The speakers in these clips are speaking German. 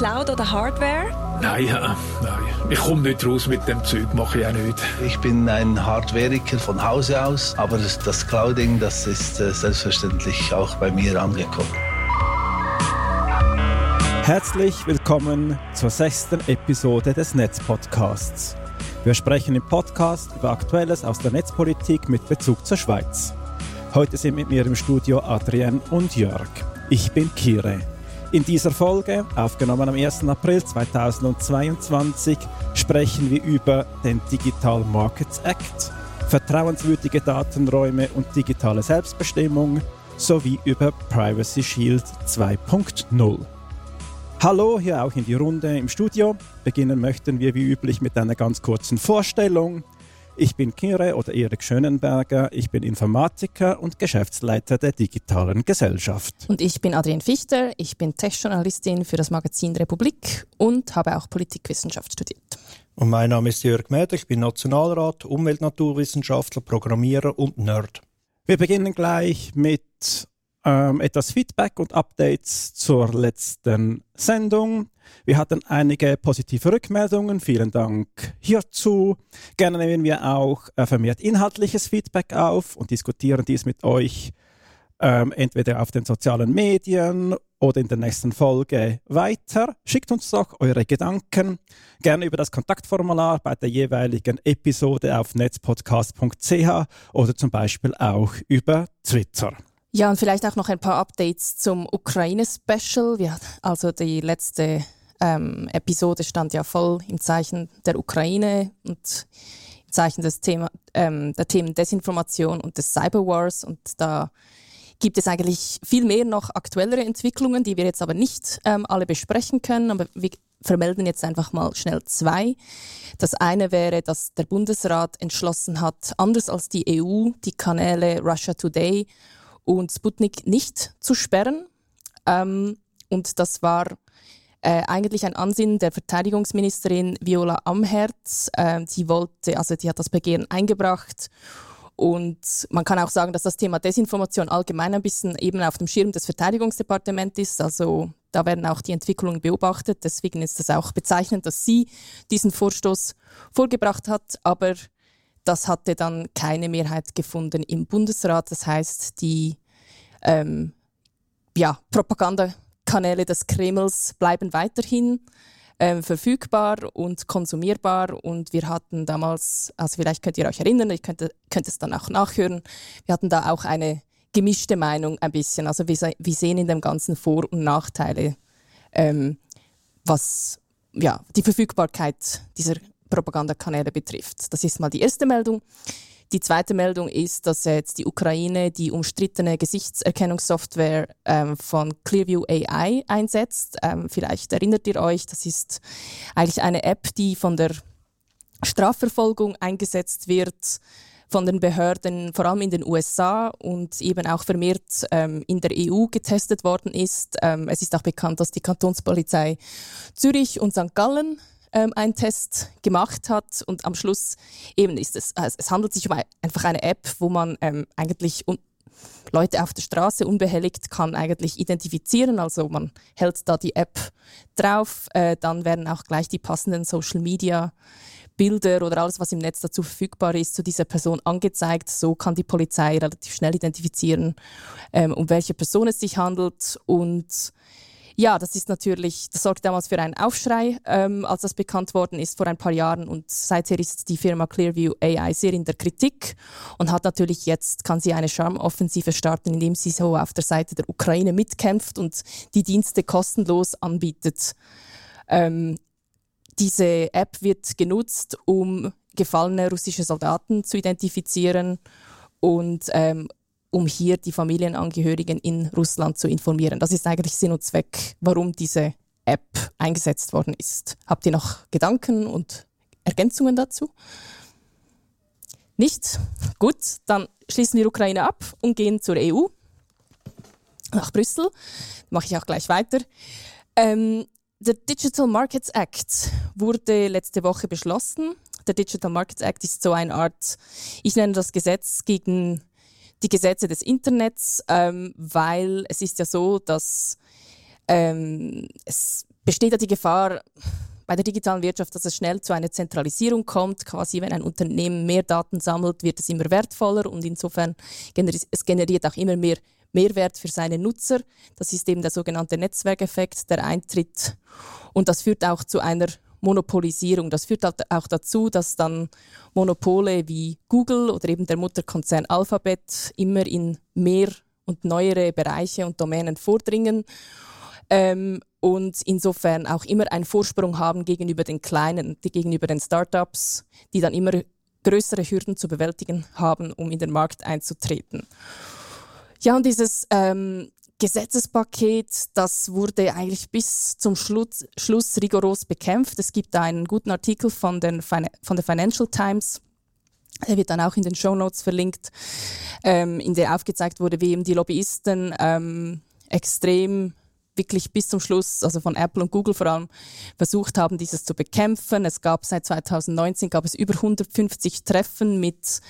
Cloud oder Hardware? Nein, äh, nein. Ich komme nicht raus mit dem Zeug, mache ich auch nicht. Ich bin ein Hardwareiker von Hause aus, aber das Clouding, das ist äh, selbstverständlich auch bei mir angekommen. Herzlich willkommen zur sechsten Episode des Netzpodcasts. Wir sprechen im Podcast über Aktuelles aus der Netzpolitik mit Bezug zur Schweiz. Heute sind mit mir im Studio Adrienne und Jörg. Ich bin Kire. In dieser Folge, aufgenommen am 1. April 2022, sprechen wir über den Digital Markets Act, vertrauenswürdige Datenräume und digitale Selbstbestimmung sowie über Privacy Shield 2.0. Hallo, hier auch in die Runde im Studio. Beginnen möchten wir wie üblich mit einer ganz kurzen Vorstellung. Ich bin Kire oder Erik Schönenberger. Ich bin Informatiker und Geschäftsleiter der digitalen Gesellschaft. Und ich bin Adrienne Fichter. Ich bin Tech-Journalistin für das Magazin Republik und habe auch Politikwissenschaft studiert. Und mein Name ist Jörg Mäder. Ich bin Nationalrat, Umweltnaturwissenschaftler, Programmierer und Nerd. Wir beginnen gleich mit ähm, etwas Feedback und Updates zur letzten Sendung. Wir hatten einige positive Rückmeldungen. Vielen Dank hierzu. Gerne nehmen wir auch äh, vermehrt inhaltliches Feedback auf und diskutieren dies mit euch ähm, entweder auf den sozialen Medien oder in der nächsten Folge weiter. Schickt uns doch eure Gedanken gerne über das Kontaktformular bei der jeweiligen Episode auf netzpodcast.ch oder zum Beispiel auch über Twitter. Ja, und vielleicht auch noch ein paar Updates zum Ukraine-Special. Also die letzte ähm, Episode stand ja voll im Zeichen der Ukraine und im Zeichen des Thema, ähm, der Themen Desinformation und des Cyberwars. Und da gibt es eigentlich viel mehr noch aktuellere Entwicklungen, die wir jetzt aber nicht ähm, alle besprechen können. Aber wir vermelden jetzt einfach mal schnell zwei. Das eine wäre, dass der Bundesrat entschlossen hat, anders als die EU, die Kanäle Russia Today und Sputnik nicht zu sperren. Ähm, und das war äh, eigentlich ein Ansinnen der Verteidigungsministerin Viola Amherz. Äh, sie wollte, also die hat das Begehren eingebracht. Und man kann auch sagen, dass das Thema Desinformation allgemein ein bisschen eben auf dem Schirm des Verteidigungsdepartements ist. Also da werden auch die Entwicklungen beobachtet. Deswegen ist es auch bezeichnend, dass sie diesen Vorstoß vorgebracht hat. Aber das hatte dann keine Mehrheit gefunden im Bundesrat. Das heißt, die ähm, ja, Propagandakanäle des Kremls bleiben weiterhin ähm, verfügbar und konsumierbar. Und wir hatten damals, also vielleicht könnt ihr euch erinnern, ich könnte, könnt es dann auch nachhören, wir hatten da auch eine gemischte Meinung ein bisschen. Also wir, wir sehen in dem Ganzen Vor- und Nachteile, ähm, was ja, die Verfügbarkeit dieser Propagandakanäle betrifft. Das ist mal die erste Meldung. Die zweite Meldung ist, dass jetzt die Ukraine die umstrittene Gesichtserkennungssoftware ähm, von Clearview AI einsetzt. Ähm, vielleicht erinnert ihr euch, das ist eigentlich eine App, die von der Strafverfolgung eingesetzt wird von den Behörden, vor allem in den USA und eben auch vermehrt ähm, in der EU getestet worden ist. Ähm, es ist auch bekannt, dass die Kantonspolizei Zürich und St. Gallen ähm, einen Test gemacht hat und am Schluss eben ist es, also es handelt sich um einfach eine App, wo man ähm, eigentlich Leute auf der Straße unbehelligt kann eigentlich identifizieren. Also man hält da die App drauf, äh, dann werden auch gleich die passenden Social Media Bilder oder alles, was im Netz dazu verfügbar ist, zu dieser Person angezeigt. So kann die Polizei relativ schnell identifizieren, ähm, um welche Person es sich handelt und ja, das ist natürlich, das sorgt damals für einen Aufschrei, ähm, als das bekannt worden ist vor ein paar Jahren. Und seither ist die Firma Clearview AI sehr in der Kritik und hat natürlich jetzt, kann sie eine Charmoffensive starten, indem sie so auf der Seite der Ukraine mitkämpft und die Dienste kostenlos anbietet. Ähm, diese App wird genutzt, um gefallene russische Soldaten zu identifizieren und ähm, um hier die Familienangehörigen in Russland zu informieren. Das ist eigentlich Sinn und Zweck, warum diese App eingesetzt worden ist. Habt ihr noch Gedanken und Ergänzungen dazu? Nicht? Gut, dann schließen wir Ukraine ab und gehen zur EU, nach Brüssel. Mache ich auch gleich weiter. Ähm, der Digital Markets Act wurde letzte Woche beschlossen. Der Digital Markets Act ist so eine Art, ich nenne das Gesetz gegen die Gesetze des Internets, ähm, weil es ist ja so, dass ähm, es besteht ja die Gefahr, bei der digitalen Wirtschaft, dass es schnell zu einer Zentralisierung kommt. Quasi, wenn ein Unternehmen mehr Daten sammelt, wird es immer wertvoller und insofern generiert es generiert auch immer mehr Mehrwert für seine Nutzer. Das ist eben der sogenannte Netzwerkeffekt, der eintritt. Und das führt auch zu einer Monopolisierung. Das führt halt auch dazu, dass dann Monopole wie Google oder eben der Mutterkonzern Alphabet immer in mehr und neuere Bereiche und Domänen vordringen ähm, und insofern auch immer einen Vorsprung haben gegenüber den Kleinen, die gegenüber den Startups, die dann immer größere Hürden zu bewältigen haben, um in den Markt einzutreten. Ja, und dieses ähm, Gesetzespaket, das wurde eigentlich bis zum Schluss, Schluss rigoros bekämpft. Es gibt einen guten Artikel von, den, von der Financial Times, der wird dann auch in den Show Notes verlinkt, ähm, in der aufgezeigt wurde, wie eben die Lobbyisten ähm, extrem wirklich bis zum Schluss, also von Apple und Google vor allem, versucht haben, dieses zu bekämpfen. Es gab seit 2019 gab es über 150 Treffen mit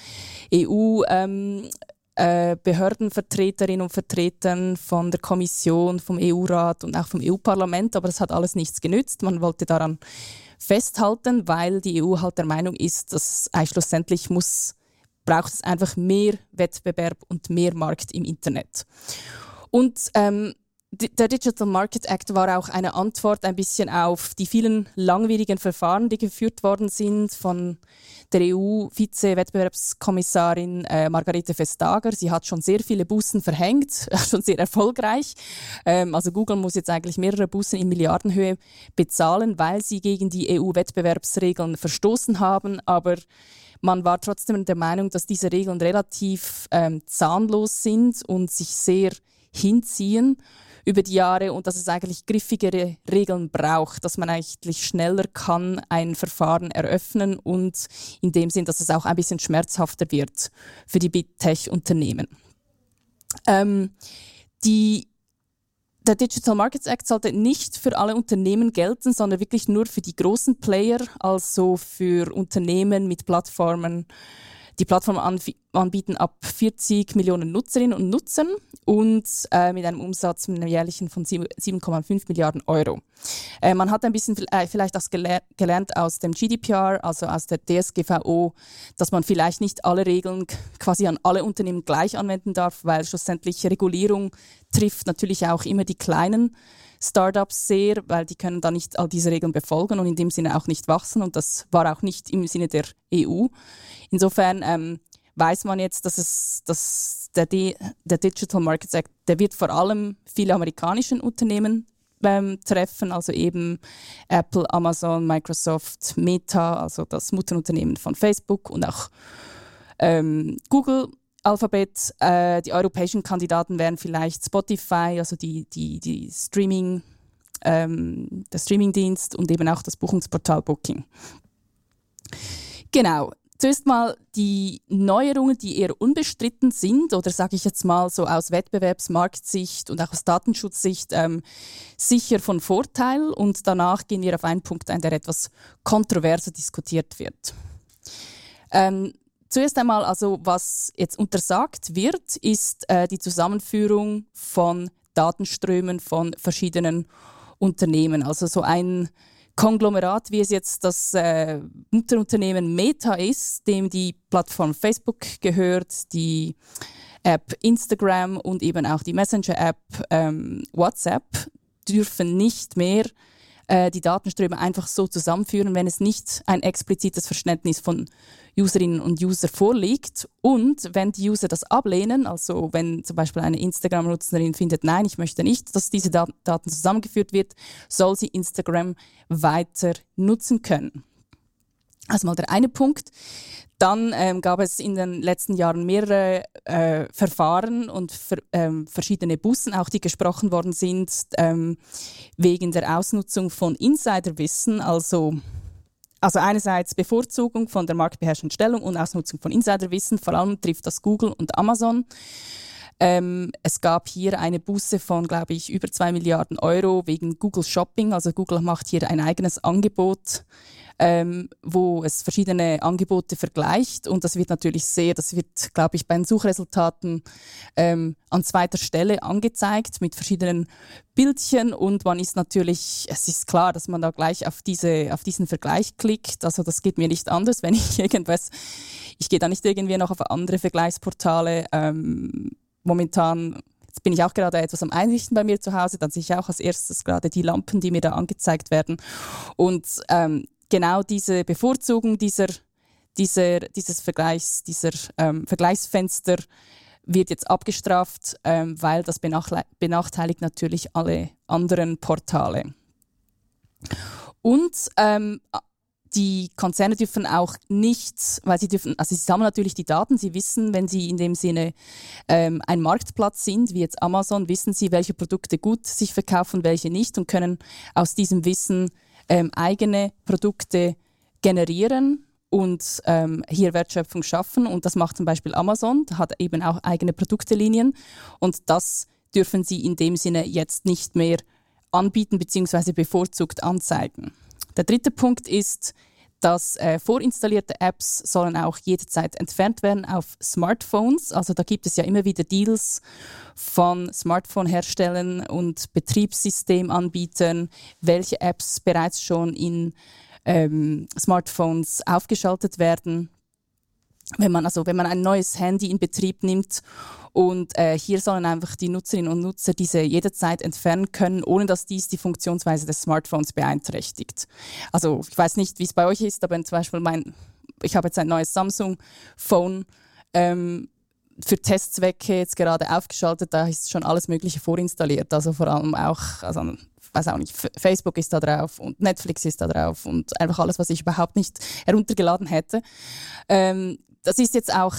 EU ähm, äh, Behördenvertreterinnen und Vertretern von der Kommission, vom EU-Rat und auch vom EU-Parlament, aber das hat alles nichts genützt. Man wollte daran festhalten, weil die EU halt der Meinung ist, dass eigentlich schlussendlich muss, braucht es einfach mehr Wettbewerb und mehr Markt im Internet. Und ähm, der Digital Market Act war auch eine Antwort ein bisschen auf die vielen langwierigen Verfahren, die geführt worden sind von der EU-Vize-Wettbewerbskommissarin äh, Margarete Vestager. Sie hat schon sehr viele Bußen verhängt, schon sehr erfolgreich. Ähm, also Google muss jetzt eigentlich mehrere Bußen in Milliardenhöhe bezahlen, weil sie gegen die EU-Wettbewerbsregeln verstoßen haben. Aber man war trotzdem der Meinung, dass diese Regeln relativ ähm, zahnlos sind und sich sehr hinziehen über die Jahre und dass es eigentlich griffigere Regeln braucht, dass man eigentlich schneller kann ein Verfahren eröffnen und in dem Sinn, dass es auch ein bisschen schmerzhafter wird für die Big Tech-Unternehmen. Ähm, die der Digital Markets Act sollte nicht für alle Unternehmen gelten, sondern wirklich nur für die großen Player, also für Unternehmen mit Plattformen die Plattform anbieten ab 40 Millionen Nutzerinnen und Nutzern und äh, mit einem Umsatz mit einem jährlichen von 7,5 Milliarden Euro. Äh, man hat ein bisschen äh, vielleicht auch geler gelernt aus dem GDPR, also aus der DSGVO, dass man vielleicht nicht alle Regeln quasi an alle Unternehmen gleich anwenden darf, weil schlussendlich Regulierung trifft natürlich auch immer die kleinen Startups sehr, weil die können da nicht all diese Regeln befolgen und in dem Sinne auch nicht wachsen und das war auch nicht im Sinne der EU. Insofern ähm, weiß man jetzt, dass es dass der, der Digital Markets Act, der wird vor allem viele amerikanischen Unternehmen ähm, treffen, also eben Apple, Amazon, Microsoft, Meta, also das Mutterunternehmen von Facebook und auch ähm, Google Alphabet, äh, die europäischen Kandidaten wären vielleicht Spotify, also die, die, die Streaming, ähm, der Streamingdienst und eben auch das Buchungsportal Booking. Genau. Zuerst mal die Neuerungen, die eher unbestritten sind oder sage ich jetzt mal so aus Wettbewerbsmarktsicht und auch aus Datenschutzsicht ähm, sicher von Vorteil und danach gehen wir auf einen Punkt ein, der etwas kontroverser diskutiert wird. Ähm, Zuerst einmal, also was jetzt untersagt wird, ist äh, die Zusammenführung von Datenströmen von verschiedenen Unternehmen. Also so ein Konglomerat, wie es jetzt das äh, Mutterunternehmen Meta ist, dem die Plattform Facebook gehört, die App Instagram und eben auch die Messenger-App ähm, WhatsApp, dürfen nicht mehr äh, die Datenströme einfach so zusammenführen, wenn es nicht ein explizites Verständnis von Userinnen und User vorliegt. Und wenn die User das ablehnen, also wenn zum Beispiel eine Instagram-Nutzerin findet, nein, ich möchte nicht, dass diese Daten zusammengeführt wird, soll sie Instagram weiter nutzen können. Also mal der eine Punkt. Dann ähm, gab es in den letzten Jahren mehrere äh, Verfahren und ver, ähm, verschiedene Bussen, auch die gesprochen worden sind, ähm, wegen der Ausnutzung von Insiderwissen, also also einerseits Bevorzugung von der marktbeherrschenden Stellung und Ausnutzung von Insiderwissen, vor allem trifft das Google und Amazon. Ähm, es gab hier eine Buße von, glaube ich, über zwei Milliarden Euro wegen Google Shopping. Also Google macht hier ein eigenes Angebot ähm, wo es verschiedene Angebote vergleicht und das wird natürlich sehr, das wird, glaube ich, bei den Suchresultaten ähm, an zweiter Stelle angezeigt mit verschiedenen Bildchen und man ist natürlich, es ist klar, dass man da gleich auf, diese, auf diesen Vergleich klickt. Also das geht mir nicht anders, wenn ich irgendwas, ich gehe da nicht irgendwie noch auf andere Vergleichsportale. Ähm, momentan Jetzt bin ich auch gerade etwas am Einrichten bei mir zu Hause, dann sehe ich auch als erstes gerade die Lampen, die mir da angezeigt werden. Und ähm, genau diese Bevorzugung dieser, dieser, dieses Vergleichs, dieser ähm, Vergleichsfenster wird jetzt abgestraft, ähm, weil das benachteiligt natürlich alle anderen Portale. Und ähm, die Konzerne dürfen auch nicht, weil sie dürfen, also sie sammeln natürlich die Daten, sie wissen, wenn sie in dem Sinne ähm, ein Marktplatz sind, wie jetzt Amazon, wissen sie, welche Produkte gut sich verkaufen, welche nicht und können aus diesem Wissen ähm, eigene Produkte generieren und ähm, hier Wertschöpfung schaffen. Und das macht zum Beispiel Amazon, hat eben auch eigene Produktelinien und das dürfen sie in dem Sinne jetzt nicht mehr anbieten bzw. bevorzugt anzeigen. Der dritte Punkt ist, dass äh, vorinstallierte Apps sollen auch jederzeit entfernt werden auf Smartphones. Also da gibt es ja immer wieder Deals von Smartphone-Herstellern und Betriebssystemanbietern, welche Apps bereits schon in ähm, Smartphones aufgeschaltet werden. Wenn man also wenn man ein neues Handy in Betrieb nimmt und äh, hier sollen einfach die Nutzerinnen und Nutzer diese jederzeit entfernen können, ohne dass dies die Funktionsweise des Smartphones beeinträchtigt. Also ich weiß nicht, wie es bei euch ist, aber zum Beispiel mein, ich habe jetzt ein neues Samsung-Phone ähm, für Testzwecke jetzt gerade aufgeschaltet, da ist schon alles Mögliche vorinstalliert. Also vor allem auch, also weiß auch nicht, Facebook ist da drauf und Netflix ist da drauf und einfach alles, was ich überhaupt nicht heruntergeladen hätte. Ähm, das ist jetzt auch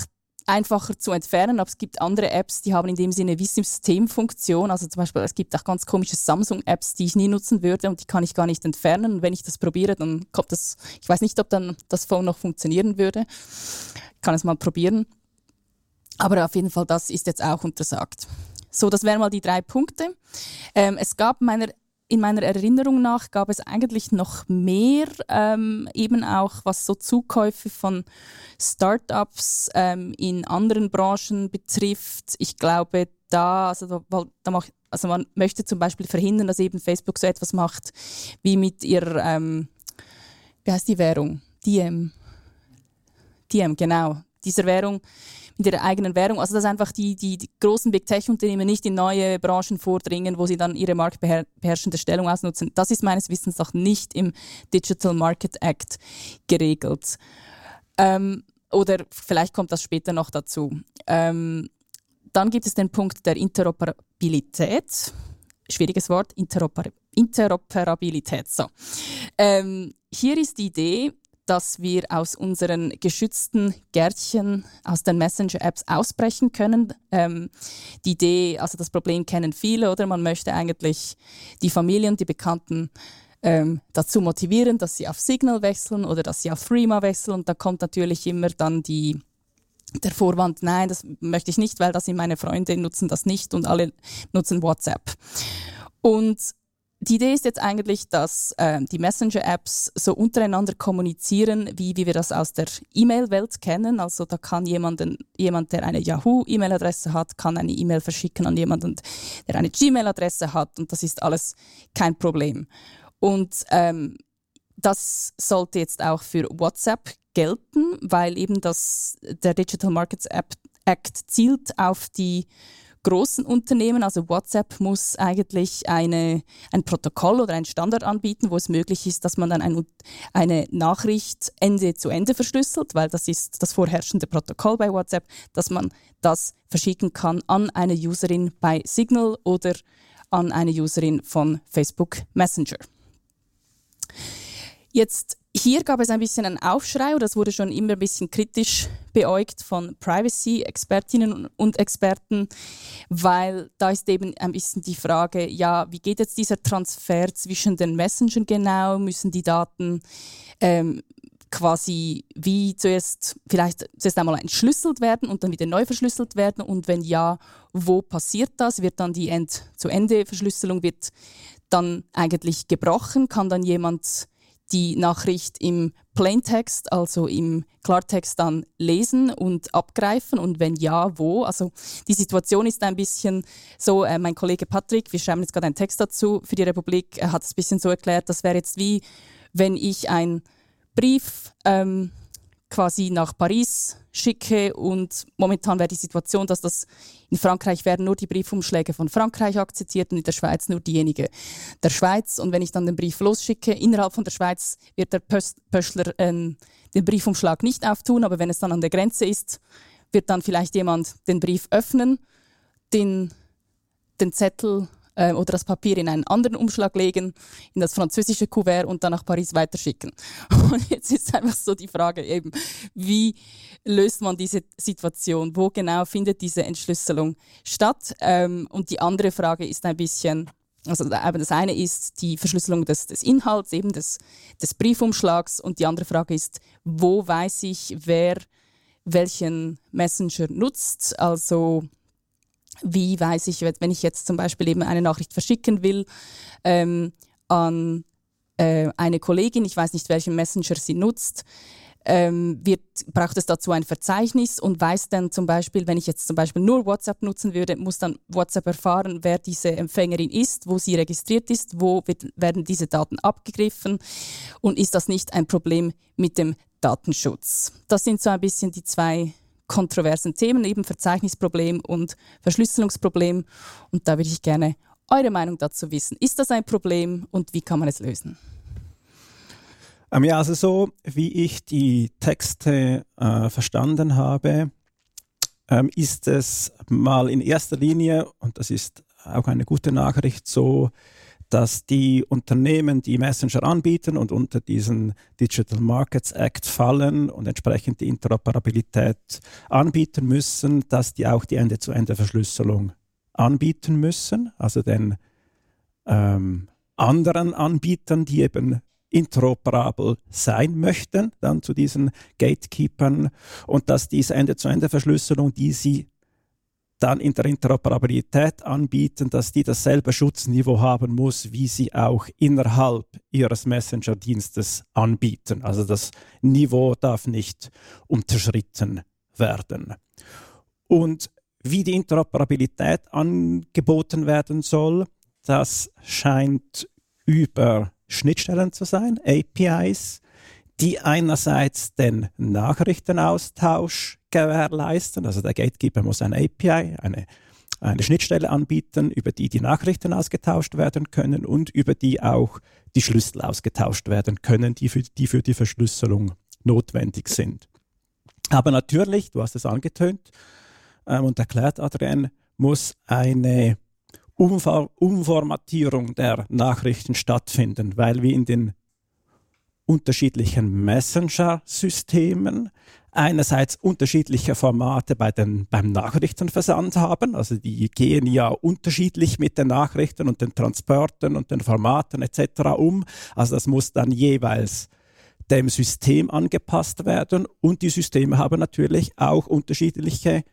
einfacher zu entfernen, aber es gibt andere Apps, die haben in dem Sinne wie Systemfunktion. Also zum Beispiel, es gibt auch ganz komische Samsung-Apps, die ich nie nutzen würde und die kann ich gar nicht entfernen. Und wenn ich das probiere, dann kommt das, ich weiß nicht, ob dann das Phone noch funktionieren würde. Ich kann es mal probieren. Aber auf jeden Fall, das ist jetzt auch untersagt. So, das wären mal die drei Punkte. Ähm, es gab meiner in meiner Erinnerung nach gab es eigentlich noch mehr, ähm, eben auch was so Zukäufe von Startups ähm, in anderen Branchen betrifft. Ich glaube, da, also, da, da macht, also man möchte zum Beispiel verhindern, dass eben Facebook so etwas macht wie mit ihrer, ähm, wie heißt die Währung? Diem. Diem, genau. Dieser Währung mit ihrer eigenen Währung. Also dass einfach die, die, die großen Big Tech-Unternehmen nicht in neue Branchen vordringen, wo sie dann ihre marktbeherrschende Stellung ausnutzen. Das ist meines Wissens noch nicht im Digital Market Act geregelt. Ähm, oder vielleicht kommt das später noch dazu. Ähm, dann gibt es den Punkt der Interoperabilität. Schwieriges Wort, Interoper Interoperabilität. So. Ähm, hier ist die Idee, dass wir aus unseren geschützten Gärtchen, aus den Messenger-Apps ausbrechen können. Ähm, die Idee, also das Problem kennen viele, oder? Man möchte eigentlich die Familien, die Bekannten ähm, dazu motivieren, dass sie auf Signal wechseln oder dass sie auf Threema wechseln. Und da kommt natürlich immer dann die, der Vorwand, nein, das möchte ich nicht, weil das sind meine Freunde, nutzen das nicht und alle nutzen WhatsApp. Und die Idee ist jetzt eigentlich, dass äh, die Messenger-Apps so untereinander kommunizieren, wie, wie wir das aus der E-Mail-Welt kennen. Also da kann jemanden, jemand, der eine Yahoo-E-Mail-Adresse hat, kann eine E-Mail verschicken an jemanden, der eine Gmail-Adresse hat und das ist alles kein Problem. Und ähm, das sollte jetzt auch für WhatsApp gelten, weil eben das, der Digital Markets Act zielt auf die großen Unternehmen, also WhatsApp muss eigentlich eine, ein Protokoll oder einen Standard anbieten, wo es möglich ist, dass man dann ein, eine Nachricht Ende zu Ende verschlüsselt, weil das ist das vorherrschende Protokoll bei WhatsApp, dass man das verschicken kann an eine Userin bei Signal oder an eine Userin von Facebook Messenger. Jetzt hier gab es ein bisschen einen Aufschrei, oder es wurde schon immer ein bisschen kritisch beäugt von Privacy-Expertinnen und Experten, weil da ist eben ein bisschen die Frage, ja, wie geht jetzt dieser Transfer zwischen den Messengern genau? Müssen die Daten ähm, quasi wie zuerst vielleicht zuerst einmal entschlüsselt werden und dann wieder neu verschlüsselt werden und wenn ja, wo passiert das? Wird dann die End-zu-Ende-Verschlüsselung wird dann eigentlich gebrochen? Kann dann jemand die Nachricht im Plaintext, also im Klartext dann lesen und abgreifen und wenn ja, wo? Also die Situation ist ein bisschen so, äh, mein Kollege Patrick, wir schreiben jetzt gerade einen Text dazu für die Republik, er hat es ein bisschen so erklärt, das wäre jetzt wie, wenn ich einen Brief ähm, quasi nach Paris schicke und momentan wäre die Situation, dass das in Frankreich werden nur die Briefumschläge von Frankreich akzeptiert und in der Schweiz nur diejenige der Schweiz. Und wenn ich dann den Brief losschicke, innerhalb von der Schweiz wird der Pöstler ähm, den Briefumschlag nicht auftun, aber wenn es dann an der Grenze ist, wird dann vielleicht jemand den Brief öffnen, den, den Zettel äh, oder das Papier in einen anderen Umschlag legen, in das französische Kuvert und dann nach Paris weiterschicken. Und jetzt ist einfach so die Frage eben, wie löst man diese Situation? Wo genau findet diese Entschlüsselung statt? Ähm, und die andere Frage ist ein bisschen, also das eine ist die Verschlüsselung des, des Inhalts, eben des, des Briefumschlags und die andere Frage ist, wo weiß ich, wer welchen Messenger nutzt? Also wie weiß ich, wenn ich jetzt zum Beispiel eben eine Nachricht verschicken will ähm, an äh, eine Kollegin, ich weiß nicht, welchen Messenger sie nutzt, ähm, wird, braucht es dazu ein Verzeichnis und weiß dann zum Beispiel, wenn ich jetzt zum Beispiel nur WhatsApp nutzen würde, muss dann WhatsApp erfahren, wer diese Empfängerin ist, wo sie registriert ist, wo wird, werden diese Daten abgegriffen und ist das nicht ein Problem mit dem Datenschutz? Das sind so ein bisschen die zwei kontroversen Themen, eben Verzeichnisproblem und Verschlüsselungsproblem. Und da würde ich gerne eure Meinung dazu wissen. Ist das ein Problem und wie kann man es lösen? Ähm, ja, also so wie ich die Texte äh, verstanden habe, ähm, ist es mal in erster Linie, und das ist auch eine gute Nachricht, so, dass die Unternehmen, die Messenger anbieten und unter diesen Digital Markets Act fallen und entsprechend die Interoperabilität anbieten müssen, dass die auch die Ende-zu-Ende-Verschlüsselung anbieten müssen, also den ähm, anderen Anbietern, die eben interoperabel sein möchten, dann zu diesen Gatekeepern. Und dass diese Ende-zu-Ende-Verschlüsselung, die sie dann in der Interoperabilität anbieten, dass die dasselbe Schutzniveau haben muss, wie sie auch innerhalb ihres Messenger-Dienstes anbieten. Also das Niveau darf nicht unterschritten werden. Und wie die Interoperabilität angeboten werden soll, das scheint über Schnittstellen zu sein, APIs, die einerseits den Nachrichtenaustausch gewährleisten. Also der Gatekeeper muss eine API, eine, eine Schnittstelle anbieten, über die die Nachrichten ausgetauscht werden können und über die auch die Schlüssel ausgetauscht werden können, die für die, für die Verschlüsselung notwendig sind. Aber natürlich, du hast es angetönt ähm, und erklärt, Adrian, muss eine Umformatierung der Nachrichten stattfinden, weil wir in den unterschiedlichen Messenger-Systemen einerseits unterschiedliche Formate bei den, beim Nachrichtenversand haben. Also die gehen ja unterschiedlich mit den Nachrichten und den Transporten und den Formaten etc. um. Also das muss dann jeweils dem System angepasst werden und die Systeme haben natürlich auch unterschiedliche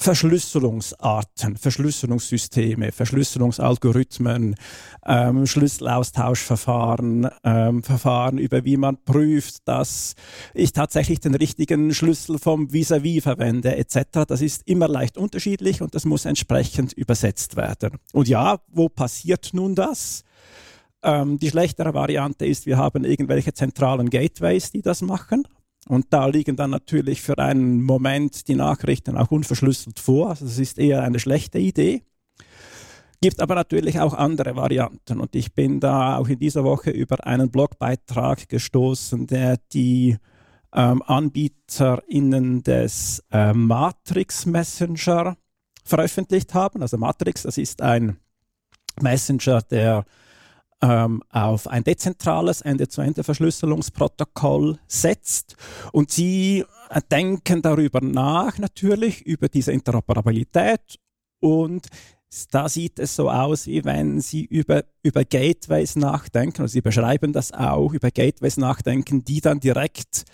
Verschlüsselungsarten, Verschlüsselungssysteme, Verschlüsselungsalgorithmen, ähm, Schlüsselaustauschverfahren, ähm, Verfahren, über wie man prüft, dass ich tatsächlich den richtigen Schlüssel vom Vis-à-vis -vis verwende, etc. Das ist immer leicht unterschiedlich und das muss entsprechend übersetzt werden. Und ja, wo passiert nun das? Ähm, die schlechtere Variante ist, wir haben irgendwelche zentralen Gateways, die das machen. Und da liegen dann natürlich für einen Moment die Nachrichten auch unverschlüsselt vor. Also das ist eher eine schlechte Idee. Gibt aber natürlich auch andere Varianten. Und ich bin da auch in dieser Woche über einen Blogbeitrag gestoßen, der die ähm, AnbieterInnen des äh, Matrix Messenger veröffentlicht haben. Also Matrix, das ist ein Messenger, der ähm, auf ein dezentrales Ende-zu-Ende-Verschlüsselungsprotokoll setzt. Und sie äh, denken darüber nach, natürlich, über diese Interoperabilität und da sieht es so aus, wie wenn Sie über, über Gateways nachdenken, und Sie beschreiben das auch, über Gateways nachdenken, die dann direkt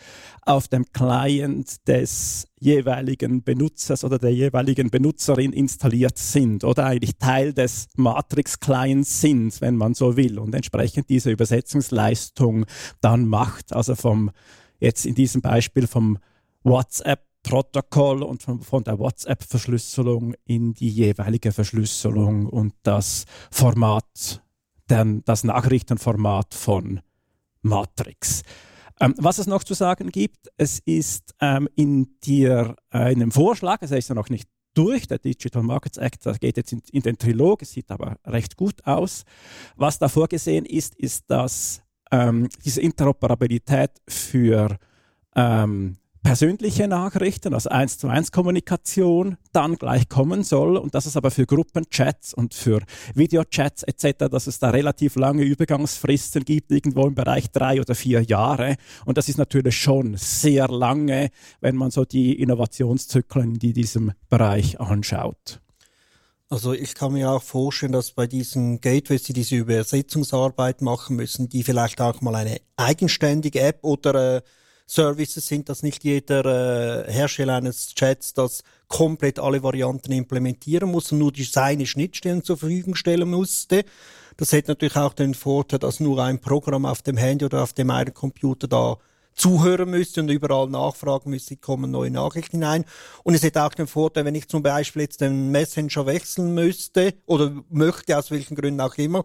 auf dem Client des jeweiligen Benutzers oder der jeweiligen Benutzerin installiert sind oder eigentlich Teil des Matrix-Clients sind, wenn man so will, und entsprechend diese Übersetzungsleistung dann macht, also vom, jetzt in diesem Beispiel vom WhatsApp Protokoll und von, von der WhatsApp-Verschlüsselung in die jeweilige Verschlüsselung und das Format, dann das Nachrichtenformat von Matrix. Ähm, was es noch zu sagen gibt, es ist ähm, in dir äh, einem Vorschlag, es ist ja noch nicht durch, der Digital Markets Act, das geht jetzt in, in, den Trilog, es sieht aber recht gut aus. Was da vorgesehen ist, ist, dass ähm, diese Interoperabilität für ähm, persönliche Nachrichten, also eins zu eins Kommunikation, dann gleich kommen soll und dass es aber für Gruppenchats und für Videochats etc., dass es da relativ lange Übergangsfristen gibt, irgendwo im Bereich drei oder vier Jahre. Und das ist natürlich schon sehr lange, wenn man so die Innovationszyklen in diesem Bereich anschaut. Also ich kann mir auch vorstellen, dass bei diesen Gateways, die diese Übersetzungsarbeit machen müssen, die vielleicht auch mal eine eigenständige App oder äh, Services sind, dass nicht jeder äh, Hersteller eines Chats das komplett alle Varianten implementieren muss und nur die seine Schnittstellen zur Verfügung stellen musste. Das hätte natürlich auch den Vorteil, dass nur ein Programm auf dem Handy oder auf dem einen Computer da zuhören müsste und überall nachfragen müsste, kommen neue Nachrichten hinein. Und es hätte auch den Vorteil, wenn ich zum Beispiel jetzt den Messenger wechseln müsste oder möchte, aus welchen Gründen auch immer,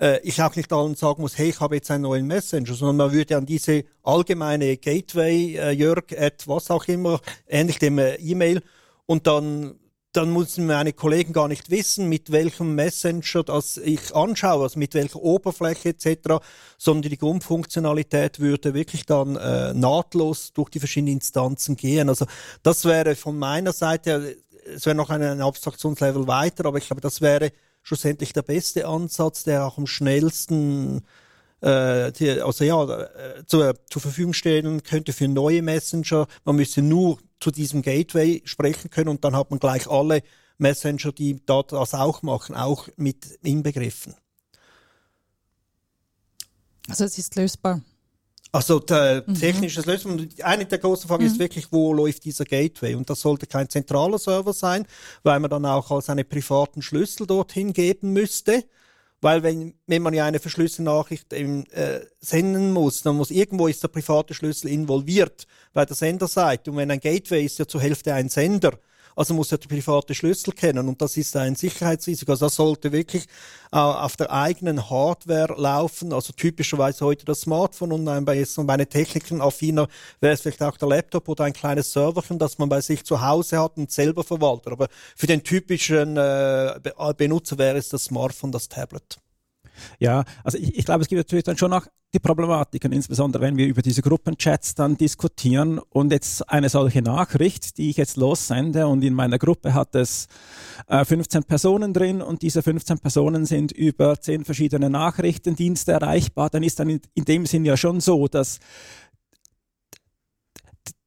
äh, ich auch nicht allen sagen muss, hey, ich habe jetzt einen neuen Messenger, sondern man würde an diese allgemeine Gateway, äh, Jörg, at was auch immer, ähnlich dem äh, E-Mail, und dann dann müssen meine Kollegen gar nicht wissen, mit welchem Messenger das ich anschaue, also mit welcher Oberfläche etc., sondern die Grundfunktionalität würde wirklich dann äh, nahtlos durch die verschiedenen Instanzen gehen. Also das wäre von meiner Seite, es wäre noch ein, ein Abstraktionslevel weiter, aber ich glaube, das wäre schlussendlich der beste Ansatz, der auch am schnellsten äh, die, also ja, äh, zur, zur Verfügung stehen könnte für neue Messenger. Man müsste nur zu diesem Gateway sprechen können und dann hat man gleich alle Messenger, die dort das auch machen, auch mit inbegriffen. Also es ist lösbar. Also der mhm. technische Lösung. Eine der großen Fragen mhm. ist wirklich, wo läuft dieser Gateway? Und das sollte kein zentraler Server sein, weil man dann auch als einen privaten Schlüssel dorthin geben müsste. Weil wenn, wenn man ja eine verschlüsselte Nachricht äh, senden muss, dann muss irgendwo ist der private Schlüssel involviert bei der Senderseite. Und wenn ein Gateway ist ja zur Hälfte ein Sender, also muss er die private Schlüssel kennen und das ist ein Sicherheitsrisiko. Also das sollte wirklich äh, auf der eigenen Hardware laufen, also typischerweise heute das Smartphone und bei, jetzt bei einer Technikaffiner wäre es vielleicht auch der Laptop oder ein kleines Serverchen, das man bei sich zu Hause hat und selber verwaltet. Aber für den typischen äh, Benutzer wäre es das Smartphone, das Tablet. Ja, also ich, ich glaube, es gibt natürlich dann schon auch die Problematiken, insbesondere wenn wir über diese Gruppenchats dann diskutieren und jetzt eine solche Nachricht, die ich jetzt lossende und in meiner Gruppe hat es äh, 15 Personen drin und diese 15 Personen sind über 10 verschiedene Nachrichtendienste erreichbar, dann ist dann in, in dem Sinn ja schon so, dass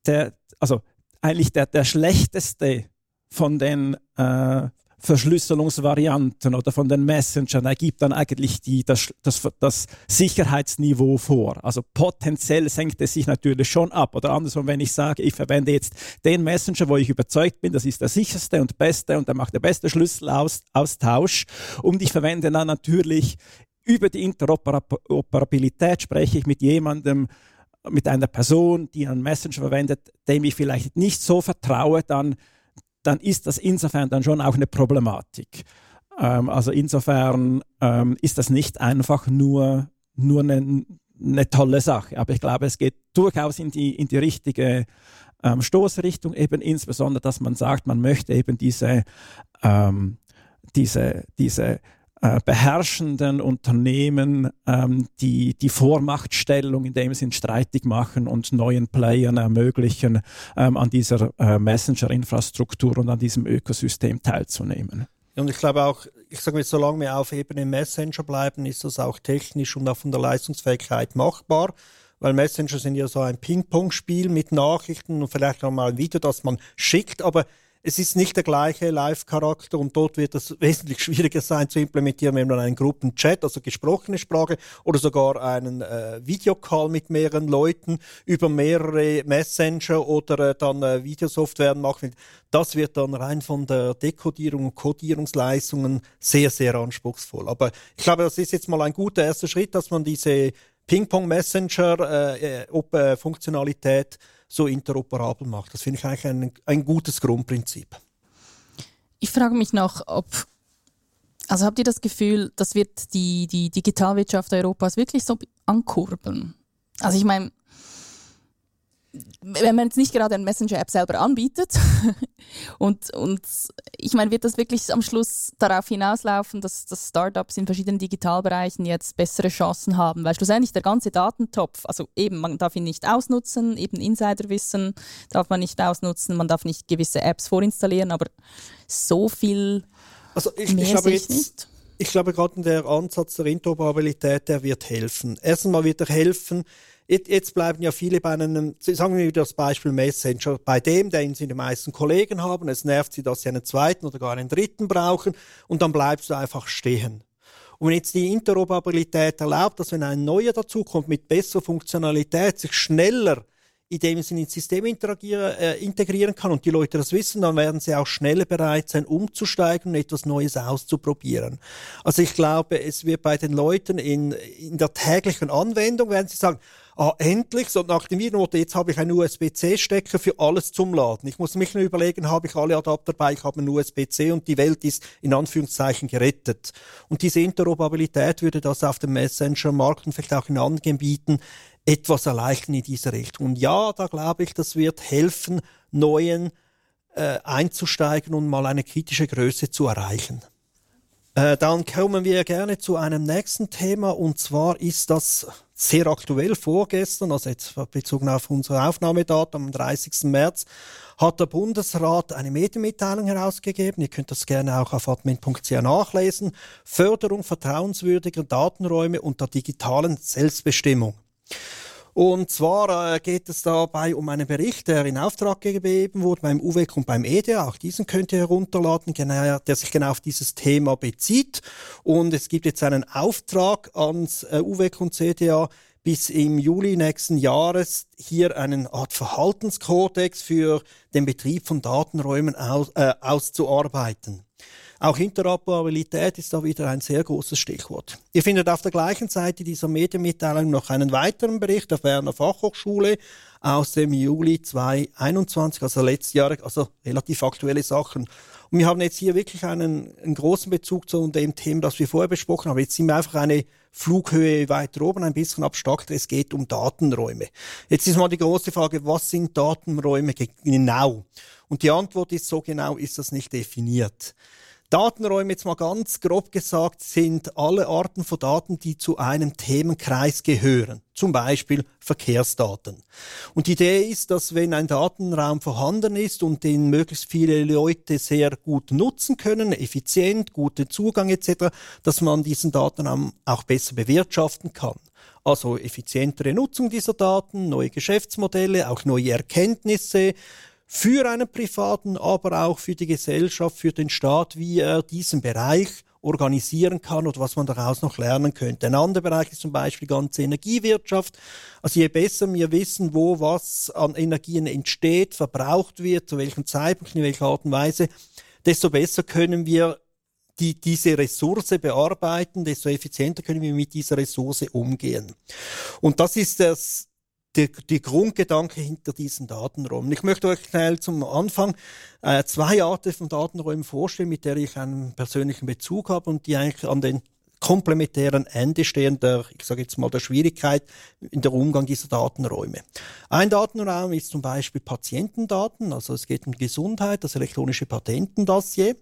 der, also eigentlich der, der schlechteste von den äh, Verschlüsselungsvarianten oder von den Messengern ergibt dann eigentlich die, das, das, das Sicherheitsniveau vor. Also potenziell senkt es sich natürlich schon ab. Oder andersrum, wenn ich sage, ich verwende jetzt den Messenger, wo ich überzeugt bin, das ist der sicherste und beste und der macht der beste Schlüsselaustausch und ich verwende dann natürlich über die Interoperabilität spreche ich mit jemandem, mit einer Person, die einen Messenger verwendet, dem ich vielleicht nicht so vertraue, dann dann ist das insofern dann schon auch eine Problematik. Ähm, also insofern ähm, ist das nicht einfach nur, nur eine, eine, tolle Sache. Aber ich glaube, es geht durchaus in die, in die richtige ähm, Stoßrichtung, eben insbesondere, dass man sagt, man möchte eben diese, ähm, diese, diese äh, beherrschenden Unternehmen ähm, die, die Vormachtstellung in dem Sinn streitig machen und neuen Playern ermöglichen, ähm, an dieser äh, Messenger-Infrastruktur und an diesem Ökosystem teilzunehmen. Und ich glaube auch, ich sage mal, solange wir auf Ebene Messenger bleiben, ist das auch technisch und auch von der Leistungsfähigkeit machbar. Weil Messenger sind ja so ein Ping-Pong-Spiel mit Nachrichten und vielleicht auch mal ein Video, das man schickt, aber es ist nicht der gleiche Live-Charakter und dort wird es wesentlich schwieriger sein zu implementieren, wenn man einen Gruppenchat, also gesprochene Sprache oder sogar einen äh, Videocall mit mehreren Leuten über mehrere Messenger oder äh, dann äh, Videosoftware machen will. Das wird dann rein von der Dekodierung und Codierungsleistungen sehr, sehr anspruchsvoll. Aber ich glaube, das ist jetzt mal ein guter erster Schritt, dass man diese Ping-Pong-Messenger-Funktionalität äh, äh, so interoperabel macht. Das finde ich eigentlich ein, ein gutes Grundprinzip. Ich frage mich noch, ob also habt ihr das Gefühl, das wird die, die Digitalwirtschaft Europas wirklich so ankurbeln? Also ich meine, wenn man jetzt nicht gerade eine Messenger-App selber anbietet und, und ich meine, wird das wirklich am Schluss darauf hinauslaufen, dass, dass Startups in verschiedenen Digitalbereichen jetzt bessere Chancen haben, weil schlussendlich der ganze Datentopf, also eben, man darf ihn nicht ausnutzen, eben Insiderwissen darf man nicht ausnutzen, man darf nicht gewisse Apps vorinstallieren, aber so viel also ich, mehr ich glaube jetzt, nicht. Ich glaube gerade der Ansatz der Interoperabilität, der wird helfen. Erstens mal wird er helfen, Jetzt bleiben ja viele bei einem, sagen wir das Beispiel Messenger, bei dem, den sie die meisten Kollegen haben. Es nervt sie, dass sie einen zweiten oder gar einen dritten brauchen und dann bleibst du einfach stehen. Und wenn jetzt die Interoperabilität erlaubt, dass wenn ein neuer dazukommt mit besserer Funktionalität, sich schneller in dem Sinne ins System äh, integrieren kann und die Leute das wissen, dann werden sie auch schneller bereit sein, umzusteigen und etwas Neues auszuprobieren. Also ich glaube, es wird bei den Leuten in, in der täglichen Anwendung, werden sie sagen, ah, endlich, so nach dem Videonote, jetzt habe ich einen USB-C-Stecker für alles zum Laden. Ich muss mich nur überlegen, habe ich alle Adapter dabei, ich habe einen USB-C und die Welt ist in Anführungszeichen gerettet. Und diese Interoperabilität würde das auf dem Messenger-Markt und vielleicht auch in anderen Gebieten etwas erleichtern in dieser Richtung. Und ja, da glaube ich, das wird helfen, neuen äh, einzusteigen und mal eine kritische Größe zu erreichen. Äh, dann kommen wir gerne zu einem nächsten Thema und zwar ist das sehr aktuell vorgestern, also jetzt bezogen auf unsere Aufnahmedatum am 30. März, hat der Bundesrat eine Medienmitteilung herausgegeben. Ihr könnt das gerne auch auf admin.ch nachlesen. Förderung vertrauenswürdiger Datenräume und der digitalen Selbstbestimmung. Und zwar äh, geht es dabei um einen Bericht, der in Auftrag gegeben wurde beim UWEC und beim EDA. Auch diesen könnt ihr herunterladen, genau, der sich genau auf dieses Thema bezieht. Und es gibt jetzt einen Auftrag ans äh, UWEC und CDA, bis im Juli nächsten Jahres hier einen Art Verhaltenskodex für den Betrieb von Datenräumen aus, äh, auszuarbeiten. Auch Interoperabilität ist da wieder ein sehr großes Stichwort. Ihr findet auf der gleichen Seite dieser Medienmitteilung noch einen weiteren Bericht der Berner Fachhochschule aus dem Juli 2021, also letztes Jahr, also relativ aktuelle Sachen. Und wir haben jetzt hier wirklich einen, einen großen Bezug zu dem Thema, das wir vorher besprochen haben. Jetzt sind wir einfach eine Flughöhe weiter oben, ein bisschen abstrakter. Es geht um Datenräume. Jetzt ist mal die große Frage, was sind Datenräume genau? Und die Antwort ist, so genau ist das nicht definiert. Datenräume, jetzt mal ganz grob gesagt, sind alle Arten von Daten, die zu einem Themenkreis gehören. Zum Beispiel Verkehrsdaten. Und die Idee ist, dass wenn ein Datenraum vorhanden ist und den möglichst viele Leute sehr gut nutzen können, effizient, guten Zugang etc., dass man diesen Datenraum auch besser bewirtschaften kann. Also effizientere Nutzung dieser Daten, neue Geschäftsmodelle, auch neue Erkenntnisse, für einen Privaten, aber auch für die Gesellschaft, für den Staat, wie er diesen Bereich organisieren kann oder was man daraus noch lernen könnte. Ein anderer Bereich ist zum Beispiel die ganze Energiewirtschaft. Also je besser wir wissen, wo was an Energien entsteht, verbraucht wird, zu welchem Zeitpunkt, in welcher Art und Weise, desto besser können wir die, diese Ressource bearbeiten, desto effizienter können wir mit dieser Ressource umgehen. Und das ist das die, die Grundgedanke hinter diesen Datenräumen. Ich möchte euch schnell zum Anfang äh, zwei Arten von Datenräumen vorstellen, mit der ich einen persönlichen Bezug habe und die eigentlich an den komplementären Ende stehen der, ich sage jetzt mal, der Schwierigkeit in der Umgang dieser Datenräume. Ein Datenraum ist zum Beispiel Patientendaten, also es geht um Gesundheit, das elektronische Patentendossier.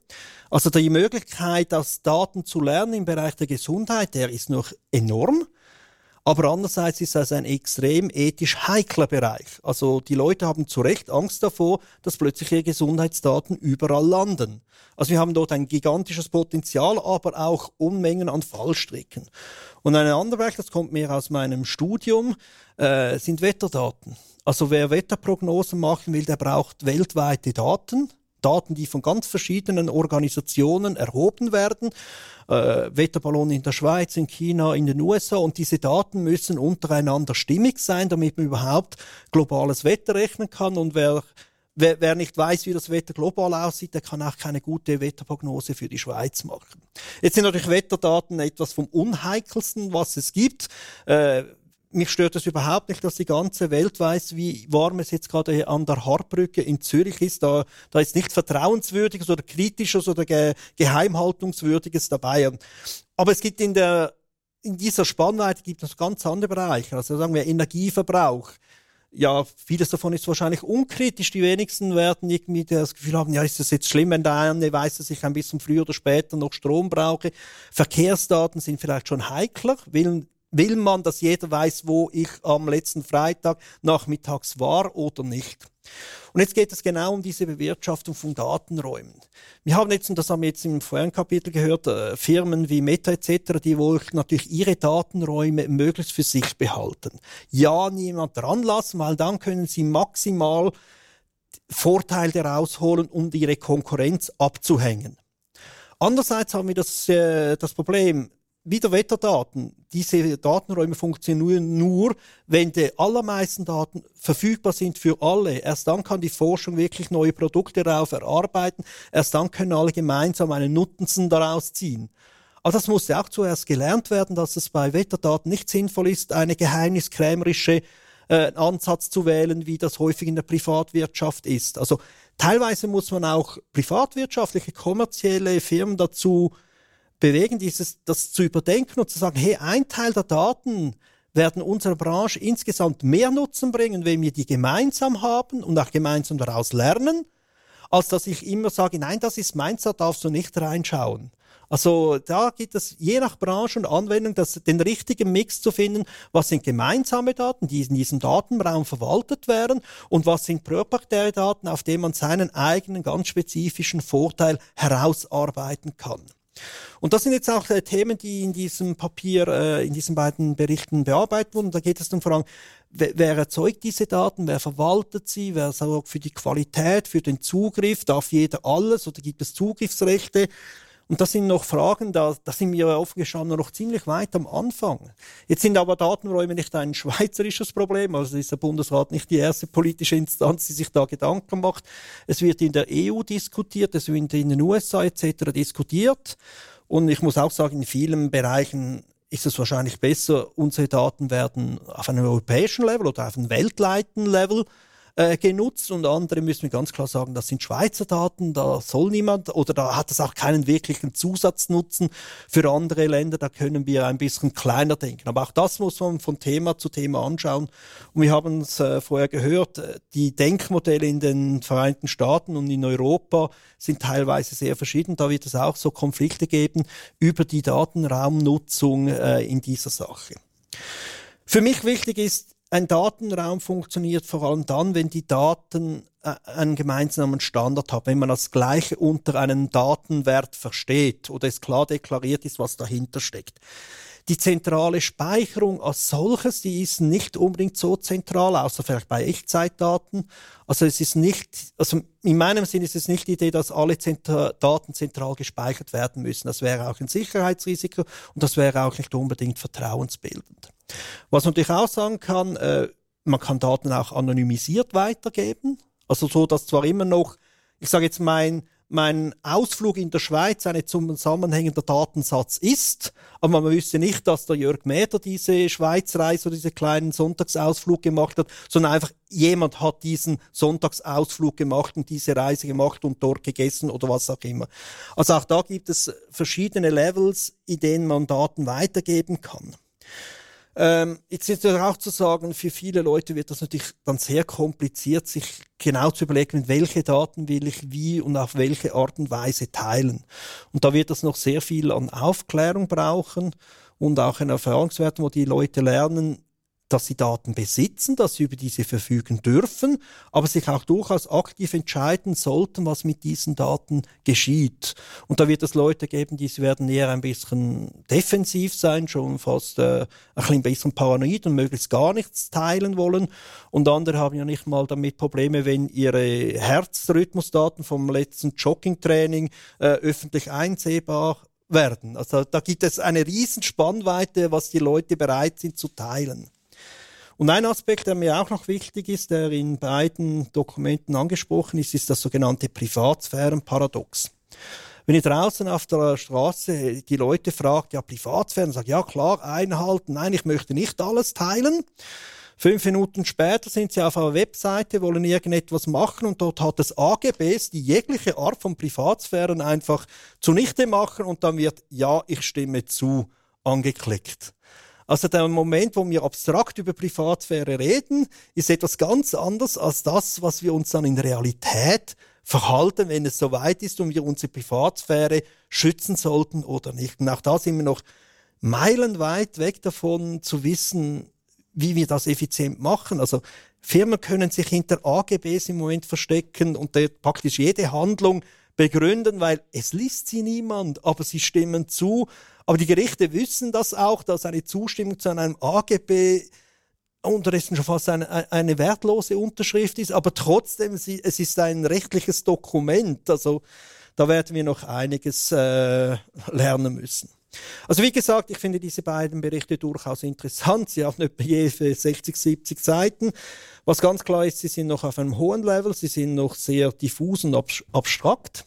Also die Möglichkeit, das Daten zu lernen im Bereich der Gesundheit, der ist noch enorm. Aber andererseits ist das ein extrem ethisch heikler Bereich. Also die Leute haben zu Recht Angst davor, dass plötzlich ihre Gesundheitsdaten überall landen. Also wir haben dort ein gigantisches Potenzial, aber auch Unmengen an Fallstricken. Und ein anderer Bereich, das kommt mehr aus meinem Studium, äh, sind Wetterdaten. Also wer Wetterprognosen machen will, der braucht weltweite Daten Daten, die von ganz verschiedenen Organisationen erhoben werden. Äh, Wetterballon in der Schweiz, in China, in den USA. Und diese Daten müssen untereinander stimmig sein, damit man überhaupt globales Wetter rechnen kann. Und wer Wer, wer, nicht weiß, wie das Wetter global aussieht, der kann auch keine gute Wetterprognose für die Schweiz machen. Jetzt sind natürlich Wetterdaten etwas vom Unheikelsten, was es gibt. Äh, mich stört es überhaupt nicht, dass die ganze Welt weiß, wie warm es jetzt gerade an der Harbrücke in Zürich ist. Da, da ist nicht Vertrauenswürdiges oder Kritisches oder Ge Geheimhaltungswürdiges dabei. Aber es gibt in der in dieser Spannweite gibt es ganz andere Bereiche. Also sagen wir Energieverbrauch. Ja, vieles davon ist wahrscheinlich unkritisch. Die wenigsten werden irgendwie das Gefühl haben, ja, ist das jetzt schlimm, wenn der eine weiß, dass ich ein bisschen früher oder später noch Strom brauche. Verkehrsdaten sind vielleicht schon heikler, will will man, dass jeder weiß, wo ich am letzten Freitag nachmittags war oder nicht. Und jetzt geht es genau um diese Bewirtschaftung von Datenräumen. Wir haben jetzt, und das haben wir jetzt im vorherigen Kapitel gehört, äh, Firmen wie Meta etc., die wollen natürlich ihre Datenräume möglichst für sich behalten. Ja, niemand dran lassen, weil dann können sie maximal Vorteile daraus holen, um ihre Konkurrenz abzuhängen. Andererseits haben wir das, äh, das Problem, wieder Wetterdaten. Diese Datenräume funktionieren nur, wenn die allermeisten Daten verfügbar sind für alle. Erst dann kann die Forschung wirklich neue Produkte darauf erarbeiten. Erst dann können alle gemeinsam einen Nutzen daraus ziehen. Aber das musste auch zuerst gelernt werden, dass es bei Wetterdaten nicht sinnvoll ist, eine geheimniskrämerische äh, Ansatz zu wählen, wie das häufig in der Privatwirtschaft ist. Also teilweise muss man auch privatwirtschaftliche, kommerzielle Firmen dazu bewegen, dieses, das zu überdenken und zu sagen, hey, ein Teil der Daten werden unserer Branche insgesamt mehr Nutzen bringen, wenn wir die gemeinsam haben und auch gemeinsam daraus lernen, als dass ich immer sage, nein, das ist meins, da darfst du nicht reinschauen. Also da gibt es je nach Branche und Anwendung das, den richtigen Mix zu finden, was sind gemeinsame Daten, die in diesem Datenraum verwaltet werden und was sind proprietäre Daten, auf denen man seinen eigenen ganz spezifischen Vorteil herausarbeiten kann. Und das sind jetzt auch äh, Themen, die in diesem Papier, äh, in diesen beiden Berichten bearbeitet wurden. Da geht es dann vor allem, wer, wer erzeugt diese Daten, wer verwaltet sie, wer sorgt für die Qualität, für den Zugriff, darf jeder alles oder gibt es Zugriffsrechte? Und das sind noch Fragen, da, da sind wir offen gestanden noch ziemlich weit am Anfang. Jetzt sind aber Datenräume nicht ein schweizerisches Problem, also ist der Bundesrat nicht die erste politische Instanz, die sich da Gedanken macht. Es wird in der EU diskutiert, es wird in den USA etc. diskutiert. Und ich muss auch sagen, in vielen Bereichen ist es wahrscheinlich besser, unsere Daten werden auf einem europäischen Level oder auf einem weltweiten Level äh, genutzt und andere müssen wir ganz klar sagen, das sind Schweizer Daten, da soll niemand oder da hat es auch keinen wirklichen Zusatznutzen für andere Länder, da können wir ein bisschen kleiner denken. Aber auch das muss man von Thema zu Thema anschauen. Und wir haben es äh, vorher gehört, äh, die Denkmodelle in den Vereinigten Staaten und in Europa sind teilweise sehr verschieden. Da wird es auch so Konflikte geben über die Datenraumnutzung äh, in dieser Sache. Für mich wichtig ist, ein Datenraum funktioniert vor allem dann, wenn die Daten äh, einen gemeinsamen Standard haben, wenn man das Gleiche unter einem Datenwert versteht oder es klar deklariert ist, was dahinter steckt. Die zentrale Speicherung als solches, die ist nicht unbedingt so zentral, außer vielleicht bei Echtzeitdaten. Also es ist nicht, also in meinem Sinn ist es nicht die Idee, dass alle Zentr Daten zentral gespeichert werden müssen. Das wäre auch ein Sicherheitsrisiko und das wäre auch nicht unbedingt vertrauensbildend. Was man natürlich auch sagen kann, äh, man kann Daten auch anonymisiert weitergeben. Also so, dass zwar immer noch, ich sage jetzt mein mein Ausflug in der Schweiz ein zusammenhängender Datensatz ist. Aber man wüsste nicht, dass der Jörg Mäder diese Schweizreise oder diese kleinen Sonntagsausflug gemacht hat, sondern einfach jemand hat diesen Sonntagsausflug gemacht und diese Reise gemacht und dort gegessen oder was auch immer. Also auch da gibt es verschiedene Levels, in denen man Daten weitergeben kann. Ähm, jetzt ist es auch zu sagen, für viele Leute wird das natürlich dann sehr kompliziert, sich genau zu überlegen, welche Daten will ich wie und auf welche Art und Weise teilen. Und da wird es noch sehr viel an Aufklärung brauchen und auch an Erfahrungswerten, wo die Leute lernen, dass sie Daten besitzen, dass sie über diese verfügen dürfen, aber sich auch durchaus aktiv entscheiden sollten, was mit diesen Daten geschieht. Und da wird es Leute geben, die werden eher ein bisschen defensiv sein, schon fast äh, ein bisschen paranoid und möglichst gar nichts teilen wollen. Und andere haben ja nicht mal damit Probleme, wenn ihre Herzrhythmusdaten vom letzten Joggingtraining äh, öffentlich einsehbar werden. Also da gibt es eine riesen Spannweite, was die Leute bereit sind zu teilen. Und ein Aspekt, der mir auch noch wichtig ist, der in beiden Dokumenten angesprochen ist, ist das sogenannte Privatsphärenparadox. Wenn ihr draußen auf der Straße die Leute fragt, ja, Privatsphäre, sagt, ja klar, einhalten, nein, ich möchte nicht alles teilen. Fünf Minuten später sind sie auf einer Webseite, wollen irgendetwas machen und dort hat es AGBs, die jegliche Art von Privatsphären einfach zunichte machen und dann wird, ja, ich stimme zu, angeklickt. Also der Moment, wo wir abstrakt über Privatsphäre reden, ist etwas ganz anderes als das, was wir uns dann in Realität verhalten, wenn es soweit ist und wir unsere Privatsphäre schützen sollten oder nicht. Und auch da sind wir noch meilenweit weg davon zu wissen, wie wir das effizient machen. Also Firmen können sich hinter AGBs im Moment verstecken und praktisch jede Handlung begründen, weil es liest sie niemand, aber sie stimmen zu aber die Gerichte wissen das auch, dass eine Zustimmung zu einem AGB unterdessen schon fast eine, eine wertlose Unterschrift ist, aber trotzdem, es ist ein rechtliches Dokument. Also da werden wir noch einiges äh, lernen müssen. Also wie gesagt, ich finde diese beiden Berichte durchaus interessant. Sie haben etwa je 60, 70 Seiten. Was ganz klar ist, sie sind noch auf einem hohen Level, sie sind noch sehr diffus und abstrakt.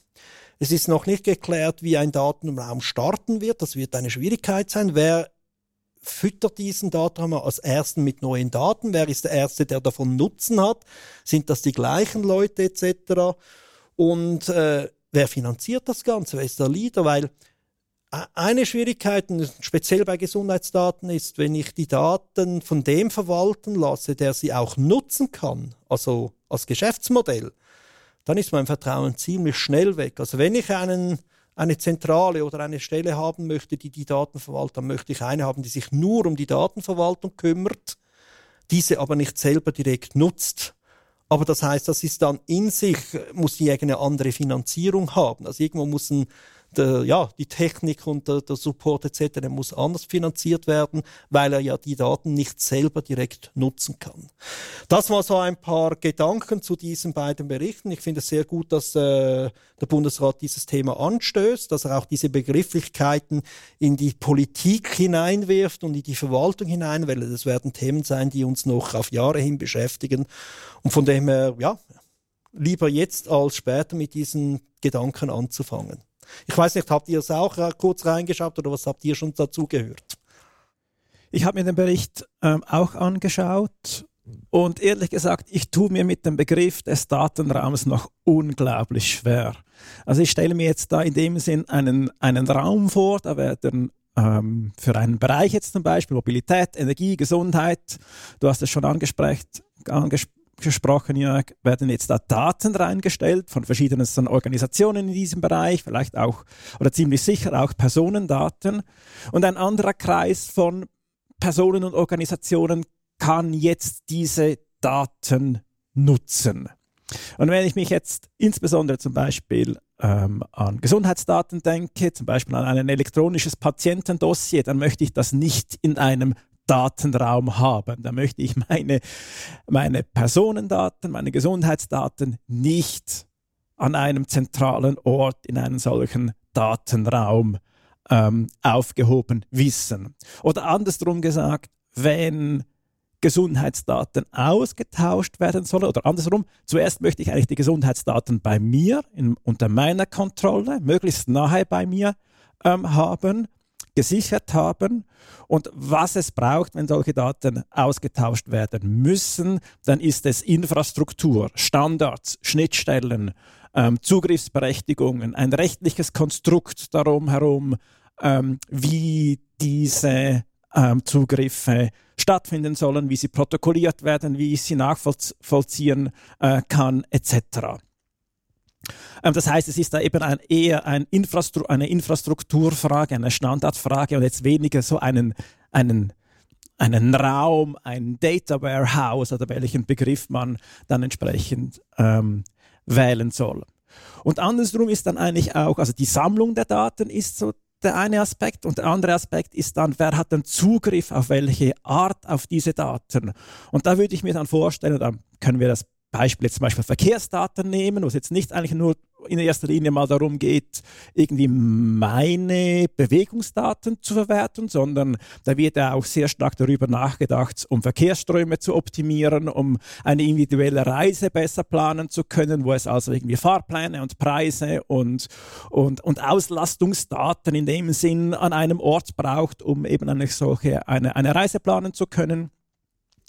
Es ist noch nicht geklärt, wie ein Datenraum starten wird. Das wird eine Schwierigkeit sein. Wer füttert diesen Datenraum als ersten mit neuen Daten? Wer ist der Erste, der davon Nutzen hat? Sind das die gleichen Leute etc.? Und äh, wer finanziert das Ganze? Wer ist der Leader? Weil äh, eine Schwierigkeit, speziell bei Gesundheitsdaten, ist, wenn ich die Daten von dem verwalten lasse, der sie auch nutzen kann, also als Geschäftsmodell, dann ist mein Vertrauen ziemlich schnell weg. Also wenn ich einen, eine Zentrale oder eine Stelle haben möchte, die die Daten verwaltet, dann möchte ich eine haben, die sich nur um die Datenverwaltung kümmert, diese aber nicht selber direkt nutzt. Aber das heißt, das ist dann in sich, muss die eine andere Finanzierung haben. Also irgendwo muss ein der, ja, die Technik und der, der Support etc. Der muss anders finanziert werden, weil er ja die Daten nicht selber direkt nutzen kann. Das war so ein paar Gedanken zu diesen beiden Berichten. Ich finde es sehr gut, dass äh, der Bundesrat dieses Thema anstößt, dass er auch diese Begrifflichkeiten in die Politik hineinwirft und in die Verwaltung hinein, weil das werden Themen sein, die uns noch auf Jahre hin beschäftigen. Und von dem her, ja, lieber jetzt als später mit diesen Gedanken anzufangen. Ich weiß nicht, habt ihr es auch äh, kurz reingeschaut oder was habt ihr schon dazu gehört? Ich habe mir den Bericht ähm, auch angeschaut und ehrlich gesagt, ich tue mir mit dem Begriff des Datenraums noch unglaublich schwer. Also ich stelle mir jetzt da in dem Sinn einen, einen Raum vor, da werden ähm, für einen Bereich jetzt zum Beispiel Mobilität, Energie, Gesundheit, du hast es schon angesprochen, gesprochen, Jörg, werden jetzt da Daten reingestellt von verschiedenen Organisationen in diesem Bereich, vielleicht auch oder ziemlich sicher auch Personendaten. Und ein anderer Kreis von Personen und Organisationen kann jetzt diese Daten nutzen. Und wenn ich mich jetzt insbesondere zum Beispiel ähm, an Gesundheitsdaten denke, zum Beispiel an ein elektronisches Patientendossier, dann möchte ich das nicht in einem Datenraum haben. Da möchte ich meine, meine Personendaten, meine Gesundheitsdaten nicht an einem zentralen Ort in einem solchen Datenraum ähm, aufgehoben wissen. Oder andersrum gesagt, wenn Gesundheitsdaten ausgetauscht werden sollen oder andersrum, zuerst möchte ich eigentlich die Gesundheitsdaten bei mir, in, unter meiner Kontrolle, möglichst nahe bei mir ähm, haben gesichert haben. Und was es braucht, wenn solche Daten ausgetauscht werden müssen, dann ist es Infrastruktur, Standards, Schnittstellen, ähm, Zugriffsberechtigungen, ein rechtliches Konstrukt darum herum, ähm, wie diese ähm, Zugriffe stattfinden sollen, wie sie protokolliert werden, wie ich sie nachvollziehen äh, kann, etc. Ähm, das heißt, es ist da eben ein, eher ein Infrastru eine Infrastrukturfrage, eine Standardfrage und jetzt weniger so einen, einen einen Raum, ein Data Warehouse oder welchen Begriff man dann entsprechend ähm, wählen soll. Und andersrum ist dann eigentlich auch, also die Sammlung der Daten ist so der eine Aspekt und der andere Aspekt ist dann, wer hat den Zugriff auf welche Art auf diese Daten. Und da würde ich mir dann vorstellen, da können wir das Beispiel jetzt zum Beispiel Verkehrsdaten nehmen, wo es jetzt nicht eigentlich nur in erster Linie mal darum geht, irgendwie meine Bewegungsdaten zu verwerten, sondern da wird ja auch sehr stark darüber nachgedacht, um Verkehrsströme zu optimieren, um eine individuelle Reise besser planen zu können, wo es also irgendwie Fahrpläne und Preise und, und, und Auslastungsdaten in dem Sinn an einem Ort braucht, um eben eine solche eine, eine Reise planen zu können.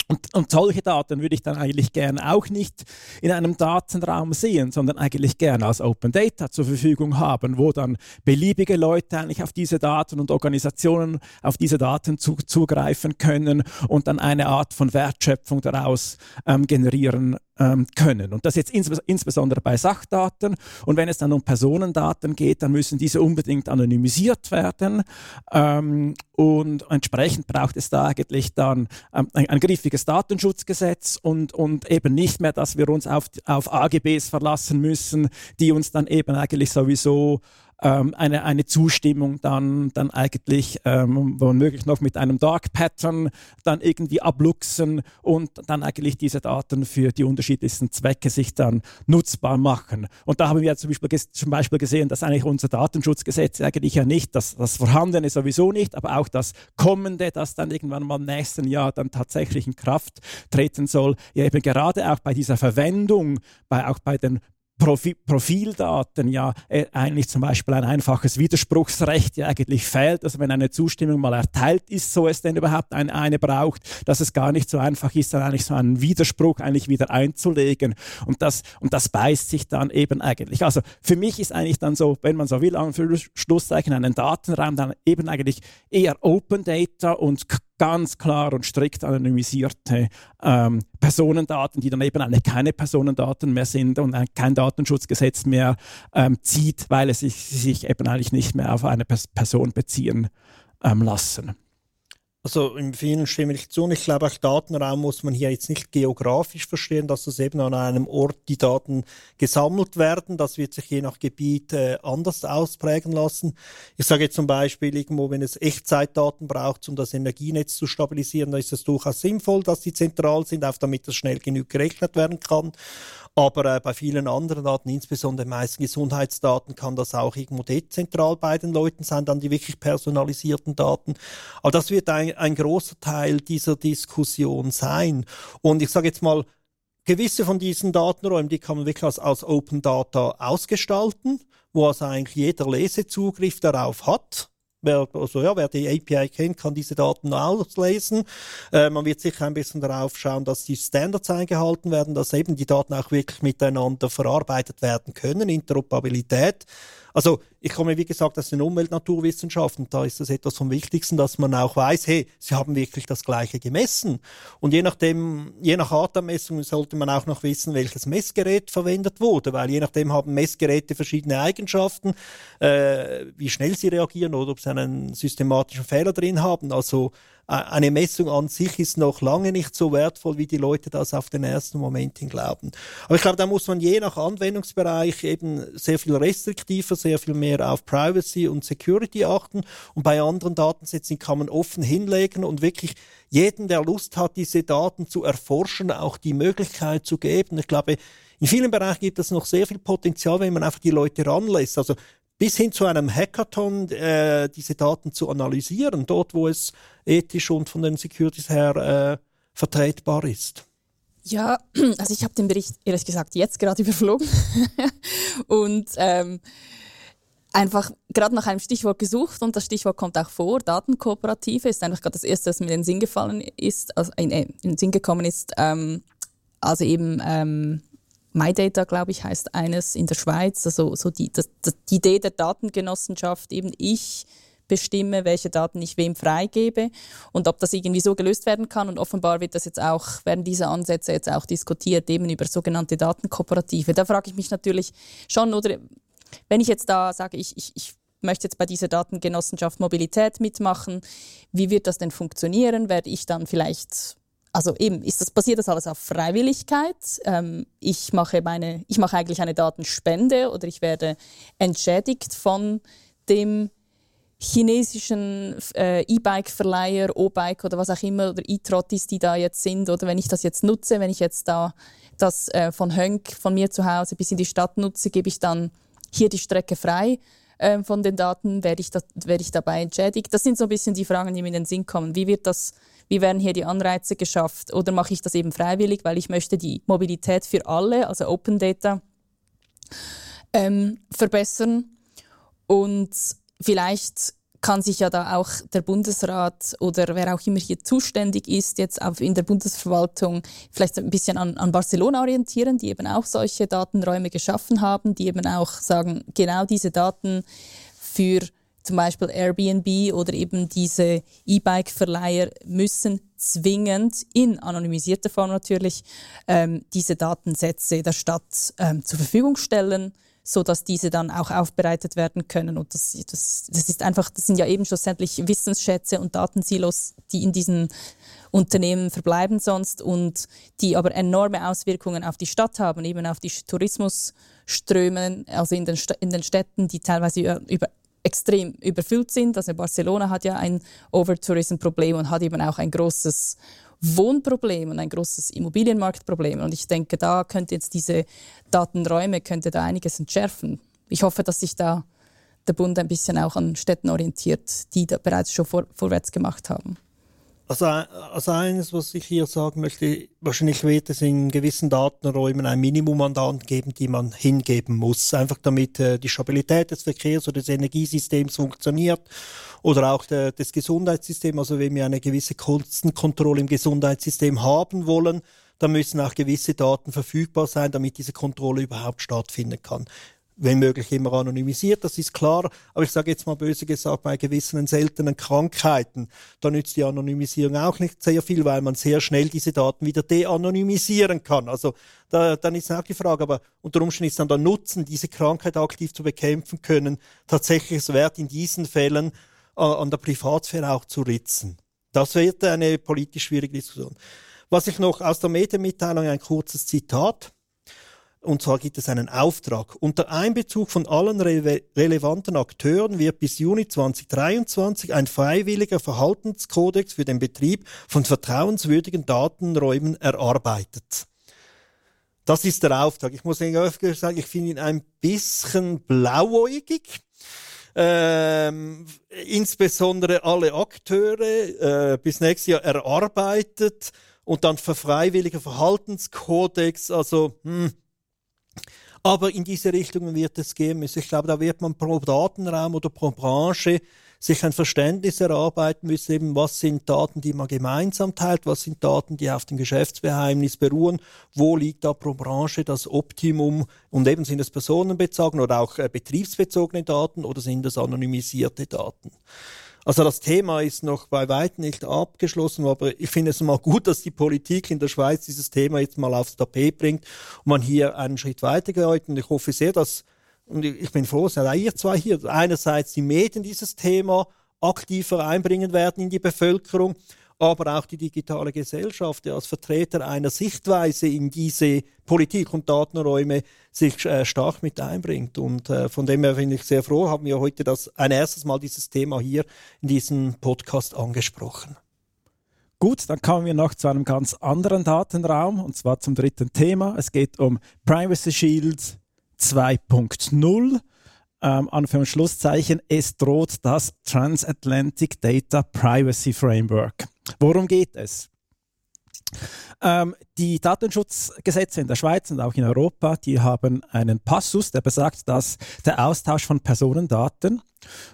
Und, und solche Daten würde ich dann eigentlich gerne auch nicht in einem Datenraum sehen, sondern eigentlich gerne als Open Data zur Verfügung haben, wo dann beliebige Leute eigentlich auf diese Daten und Organisationen auf diese Daten zu, zugreifen können und dann eine Art von Wertschöpfung daraus ähm, generieren ähm, können. Und das jetzt ins, insbesondere bei Sachdaten. Und wenn es dann um Personendaten geht, dann müssen diese unbedingt anonymisiert werden. Ähm, und entsprechend braucht es da eigentlich dann ähm, ein, ein, griffiges Datenschutzgesetz und, und eben nicht mehr, dass wir uns auf, auf AGBs verlassen müssen, die uns dann eben eigentlich sowieso ähm, eine, eine Zustimmung dann, dann eigentlich ähm, womöglich noch mit einem Dark Pattern dann irgendwie abluchsen und dann eigentlich diese Daten für die unterschiedlichsten Zwecke sich dann nutzbar machen. Und da haben wir zum Beispiel, zum Beispiel gesehen, dass eigentlich unser Datenschutzgesetz eigentlich ja nicht, das, das Vorhandene sowieso nicht, aber auch das Kommende, das dann irgendwann mal im nächsten Jahr dann tatsächlich in Kraft treten soll, ja eben gerade auch bei dieser Verwendung, bei, auch bei den Profi Profildaten ja äh, eigentlich zum Beispiel ein einfaches Widerspruchsrecht ja eigentlich fehlt. Also wenn eine Zustimmung mal erteilt ist, so es denn überhaupt ein, eine braucht, dass es gar nicht so einfach ist, dann eigentlich so einen Widerspruch eigentlich wieder einzulegen. Und das, und das beißt sich dann eben eigentlich. Also für mich ist eigentlich dann so, wenn man so will, an Schlusszeichen einen Datenraum dann eben eigentlich eher Open Data und ganz klar und strikt anonymisierte ähm, Personendaten, die dann eben eigentlich keine Personendaten mehr sind und kein Datenschutzgesetz mehr ähm, zieht, weil es sich, sich, eben eigentlich nicht mehr auf eine Person beziehen ähm, lassen. Also in vielen stimme ich zu. Und ich glaube, auch Datenraum muss man hier jetzt nicht geografisch verstehen, dass es eben an einem Ort die Daten gesammelt werden. Das wird sich je nach Gebiet äh, anders ausprägen lassen. Ich sage jetzt zum Beispiel irgendwo, wenn es Echtzeitdaten braucht, um das Energienetz zu stabilisieren, dann ist es durchaus sinnvoll, dass die zentral sind, auch damit das schnell genug gerechnet werden kann. Aber äh, bei vielen anderen Daten, insbesondere meisten Gesundheitsdaten, kann das auch irgendwo dezentral bei den Leuten sein, dann die wirklich personalisierten Daten. Aber das wird ein, ein großer Teil dieser Diskussion sein. Und ich sage jetzt mal, gewisse von diesen Datenräumen, die kann man wirklich als, als Open Data ausgestalten, wo also eigentlich jeder Lesezugriff darauf hat. Wer, also ja, wer die API kennt, kann diese Daten auslesen. Äh, man wird sicher ein bisschen darauf schauen, dass die Standards eingehalten werden, dass eben die Daten auch wirklich miteinander verarbeitet werden können, Interoperabilität. Also ich komme, wie gesagt, aus den Umwelt-Naturwissenschaften. Da ist es etwas vom Wichtigsten, dass man auch weiß, hey, sie haben wirklich das Gleiche gemessen. Und je nachdem, je nach Art der Messung sollte man auch noch wissen, welches Messgerät verwendet wurde, weil je nachdem haben Messgeräte verschiedene Eigenschaften, äh, wie schnell sie reagieren oder ob sie einen systematischen Fehler drin haben. Also eine Messung an sich ist noch lange nicht so wertvoll, wie die Leute das auf den ersten Moment hin glauben. Aber ich glaube, da muss man je nach Anwendungsbereich eben sehr viel restriktiver, sehr viel mehr auf Privacy und Security achten. Und bei anderen Datensätzen kann man offen hinlegen und wirklich jeden, der Lust hat, diese Daten zu erforschen, auch die Möglichkeit zu geben. Ich glaube, in vielen Bereichen gibt es noch sehr viel Potenzial, wenn man einfach die Leute ranlässt. Also bis hin zu einem Hackathon äh, diese Daten zu analysieren, dort wo es ethisch und von den Securities her äh, vertretbar ist. Ja, also ich habe den Bericht ehrlich gesagt jetzt gerade überflogen und ähm, einfach gerade nach einem Stichwort gesucht und das Stichwort kommt auch vor. Datenkooperative ist einfach gerade das erste, was mir in den Sinn gefallen ist, also in, in den Sinn gekommen ist. Ähm, also eben ähm, MyData, glaube ich, heißt eines in der Schweiz. Also so die, das, die Idee der Datengenossenschaft, eben ich bestimme, welche Daten ich wem freigebe und ob das irgendwie so gelöst werden kann. Und offenbar wird das jetzt auch, werden diese Ansätze jetzt auch diskutiert, eben über sogenannte Datenkooperative. Da frage ich mich natürlich schon, oder wenn ich jetzt da sage, ich, ich, ich möchte jetzt bei dieser Datengenossenschaft Mobilität mitmachen. Wie wird das denn funktionieren? Werde ich dann vielleicht also eben ist das basiert das alles auf Freiwilligkeit. Ähm, ich mache meine, ich mache eigentlich eine Datenspende oder ich werde entschädigt von dem chinesischen äh, E-Bike-Verleiher, O-Bike oder was auch immer oder E-Trottis, die da jetzt sind oder wenn ich das jetzt nutze, wenn ich jetzt da das äh, von Hönk von mir zu Hause bis in die Stadt nutze, gebe ich dann hier die Strecke frei äh, von den Daten, werde ich, da, werde ich dabei entschädigt. Das sind so ein bisschen die Fragen, die mir in den Sinn kommen. Wie wird das wie werden hier die Anreize geschafft? Oder mache ich das eben freiwillig, weil ich möchte die Mobilität für alle, also Open Data, ähm, verbessern? Und vielleicht kann sich ja da auch der Bundesrat oder wer auch immer hier zuständig ist, jetzt auch in der Bundesverwaltung vielleicht ein bisschen an, an Barcelona orientieren, die eben auch solche Datenräume geschaffen haben, die eben auch sagen, genau diese Daten für zum Beispiel Airbnb oder eben diese E-Bike-Verleiher müssen zwingend in anonymisierter Form natürlich ähm, diese Datensätze der Stadt ähm, zur Verfügung stellen, so dass diese dann auch aufbereitet werden können. Und das, das, das ist einfach, das sind ja eben schlussendlich Wissensschätze und Datensilos, die in diesen Unternehmen verbleiben sonst und die aber enorme Auswirkungen auf die Stadt haben, eben auf die Tourismusströme, also in den, in den Städten, die teilweise über extrem überfüllt sind. Also Barcelona hat ja ein Overtourism-Problem und hat eben auch ein großes Wohnproblem und ein großes Immobilienmarktproblem. Und ich denke, da könnte jetzt diese Datenräume könnte da einiges entschärfen. Ich hoffe, dass sich da der Bund ein bisschen auch an Städten orientiert, die da bereits schon vor, vorwärts gemacht haben. Also, also eines, was ich hier sagen möchte, wahrscheinlich wird es in gewissen Datenräumen ein Minimum an Daten geben, die man hingeben muss, einfach damit äh, die Stabilität des Verkehrs oder des Energiesystems funktioniert oder auch der, des Gesundheitssystems. Also wenn wir eine gewisse Kostenkontrolle im Gesundheitssystem haben wollen, dann müssen auch gewisse Daten verfügbar sein, damit diese Kontrolle überhaupt stattfinden kann wenn möglich immer anonymisiert, das ist klar. Aber ich sage jetzt mal böse gesagt, bei gewissen seltenen Krankheiten, da nützt die Anonymisierung auch nicht sehr viel, weil man sehr schnell diese Daten wieder de-anonymisieren kann. Also da, dann ist auch die Frage, aber unter Umständen ist dann der Nutzen, diese Krankheit aktiv zu bekämpfen können, tatsächlich es wert, in diesen Fällen äh, an der Privatsphäre auch zu ritzen. Das wird eine politisch schwierige Diskussion. Was ich noch aus der Medienmitteilung ein kurzes Zitat und zwar gibt es einen Auftrag. Unter Einbezug von allen re relevanten Akteuren wird bis Juni 2023 ein freiwilliger Verhaltenskodex für den Betrieb von vertrauenswürdigen Datenräumen erarbeitet. Das ist der Auftrag. Ich muss ehrlich sagen, ich finde ihn ein bisschen blauäugig. Ähm, insbesondere alle Akteure äh, bis nächstes Jahr erarbeitet und dann für freiwilliger Verhaltenskodex. Also hm, aber in diese Richtung wird es gehen müssen. Ich glaube, da wird man pro Datenraum oder pro Branche sich ein Verständnis erarbeiten müssen, eben was sind Daten, die man gemeinsam teilt, was sind Daten, die auf dem Geschäftsgeheimnis beruhen, wo liegt da pro Branche das Optimum und eben sind es personenbezogene oder auch äh, betriebsbezogene Daten oder sind es anonymisierte Daten. Also das Thema ist noch bei weitem nicht abgeschlossen, aber ich finde es mal gut, dass die Politik in der Schweiz dieses Thema jetzt mal aufs Tapet bringt und man hier einen Schritt weitergeht. Und ich hoffe sehr, dass, und ich bin froh, dass ihr zwei hier einerseits die Medien dieses Thema aktiver einbringen werden in die Bevölkerung aber auch die digitale Gesellschaft als Vertreter einer Sichtweise in diese Politik und Datenräume sich äh, stark mit einbringt. Und äh, von dem her bin ich sehr froh, haben wir heute das ein erstes Mal dieses Thema hier in diesem Podcast angesprochen. Gut, dann kommen wir noch zu einem ganz anderen Datenraum und zwar zum dritten Thema. Es geht um Privacy Shield 2.0 ähm, Anführungs- und Schlusszeichen, es droht das Transatlantic Data Privacy Framework. Worum geht es? Ähm, die Datenschutzgesetze in der Schweiz und auch in Europa, die haben einen Passus, der besagt, dass der Austausch von Personendaten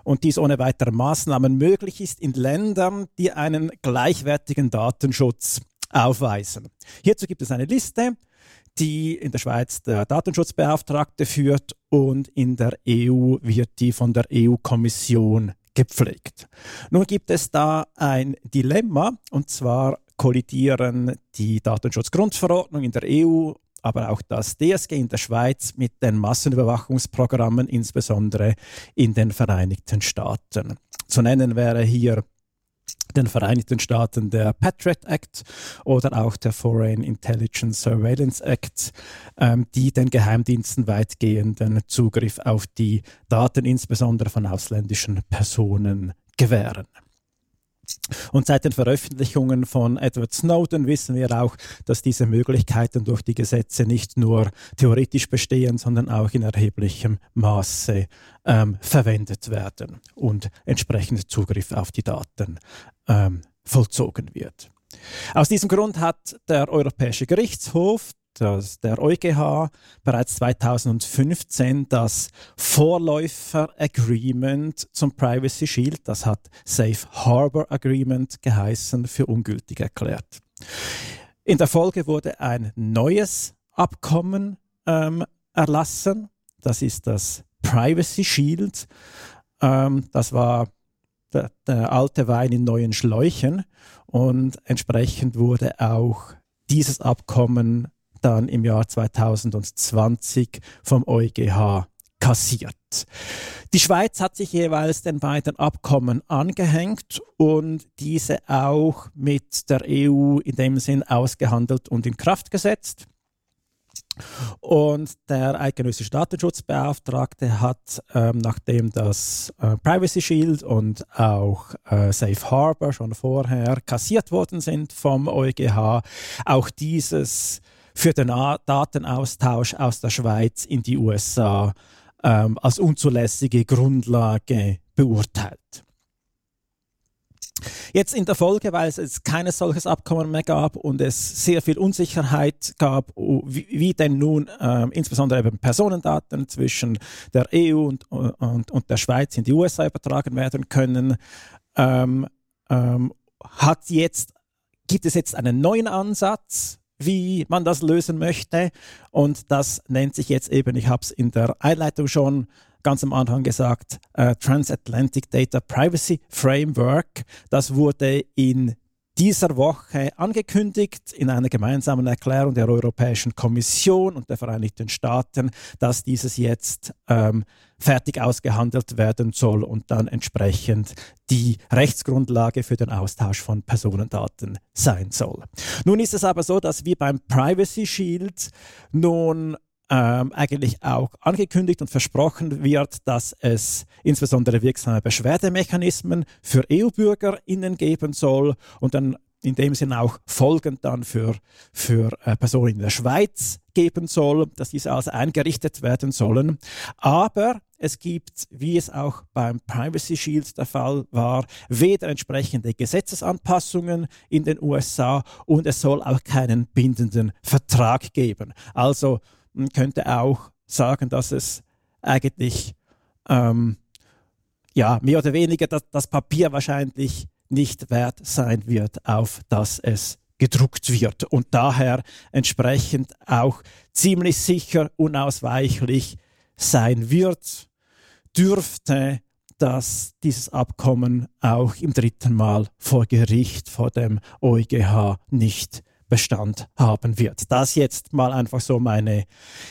und dies ohne weitere Maßnahmen möglich ist in Ländern, die einen gleichwertigen Datenschutz aufweisen. Hierzu gibt es eine Liste, die in der Schweiz der Datenschutzbeauftragte führt und in der EU wird die von der EU-Kommission gepflegt. Nun gibt es da ein Dilemma und zwar kollidieren die Datenschutzgrundverordnung in der EU aber auch das DSG in der Schweiz mit den Massenüberwachungsprogrammen, insbesondere in den Vereinigten Staaten. Zu nennen wäre hier den Vereinigten Staaten der Patriot Act oder auch der Foreign Intelligence Surveillance Act, ähm, die den Geheimdiensten weitgehenden Zugriff auf die Daten, insbesondere von ausländischen Personen, gewähren. Und seit den Veröffentlichungen von Edward Snowden wissen wir auch, dass diese Möglichkeiten durch die Gesetze nicht nur theoretisch bestehen, sondern auch in erheblichem Maße ähm, verwendet werden und entsprechend Zugriff auf die Daten ähm, vollzogen wird. Aus diesem Grund hat der Europäische Gerichtshof dass der EuGH bereits 2015 das Vorläufer-Agreement zum Privacy Shield, das hat Safe Harbor Agreement geheißen, für ungültig erklärt. In der Folge wurde ein neues Abkommen ähm, erlassen, das ist das Privacy Shield. Ähm, das war der, der alte Wein in neuen Schläuchen und entsprechend wurde auch dieses Abkommen dann im Jahr 2020 vom EuGH kassiert. Die Schweiz hat sich jeweils den beiden Abkommen angehängt und diese auch mit der EU in dem Sinn ausgehandelt und in Kraft gesetzt. Und der eidgenössische Datenschutzbeauftragte hat, ähm, nachdem das äh, Privacy Shield und auch äh, Safe Harbor schon vorher kassiert worden sind vom EuGH, auch dieses für den Datenaustausch aus der Schweiz in die USA ähm, als unzulässige Grundlage beurteilt. Jetzt in der Folge, weil es jetzt keines solches Abkommen mehr gab und es sehr viel Unsicherheit gab, wie, wie denn nun äh, insbesondere eben Personendaten zwischen der EU und, und, und der Schweiz in die USA übertragen werden können, ähm, ähm, hat jetzt, gibt es jetzt einen neuen Ansatz, wie man das lösen möchte. Und das nennt sich jetzt eben, ich habe es in der Einleitung schon ganz am Anfang gesagt, äh, Transatlantic Data Privacy Framework. Das wurde in dieser Woche angekündigt in einer gemeinsamen Erklärung der Europäischen Kommission und der Vereinigten Staaten, dass dieses jetzt ähm, fertig ausgehandelt werden soll und dann entsprechend die Rechtsgrundlage für den Austausch von Personendaten sein soll. Nun ist es aber so, dass wie beim Privacy Shield nun ähm, eigentlich auch angekündigt und versprochen wird, dass es insbesondere wirksame Beschwerdemechanismen für EU-BürgerInnen geben soll und dann in dem Sinne auch folgend dann für, für äh, Personen in der Schweiz geben soll, dass diese also eingerichtet werden sollen. Aber es gibt, wie es auch beim Privacy Shield der Fall war, weder entsprechende Gesetzesanpassungen in den USA und es soll auch keinen bindenden Vertrag geben. Also man könnte auch sagen, dass es eigentlich ähm, ja, mehr oder weniger das, das Papier wahrscheinlich nicht wert sein wird, auf das es gedruckt wird. Und daher entsprechend auch ziemlich sicher unausweichlich sein wird, dürfte dass dieses Abkommen auch im dritten Mal vor Gericht, vor dem EuGH nicht Bestand haben wird. Das jetzt mal einfach so meine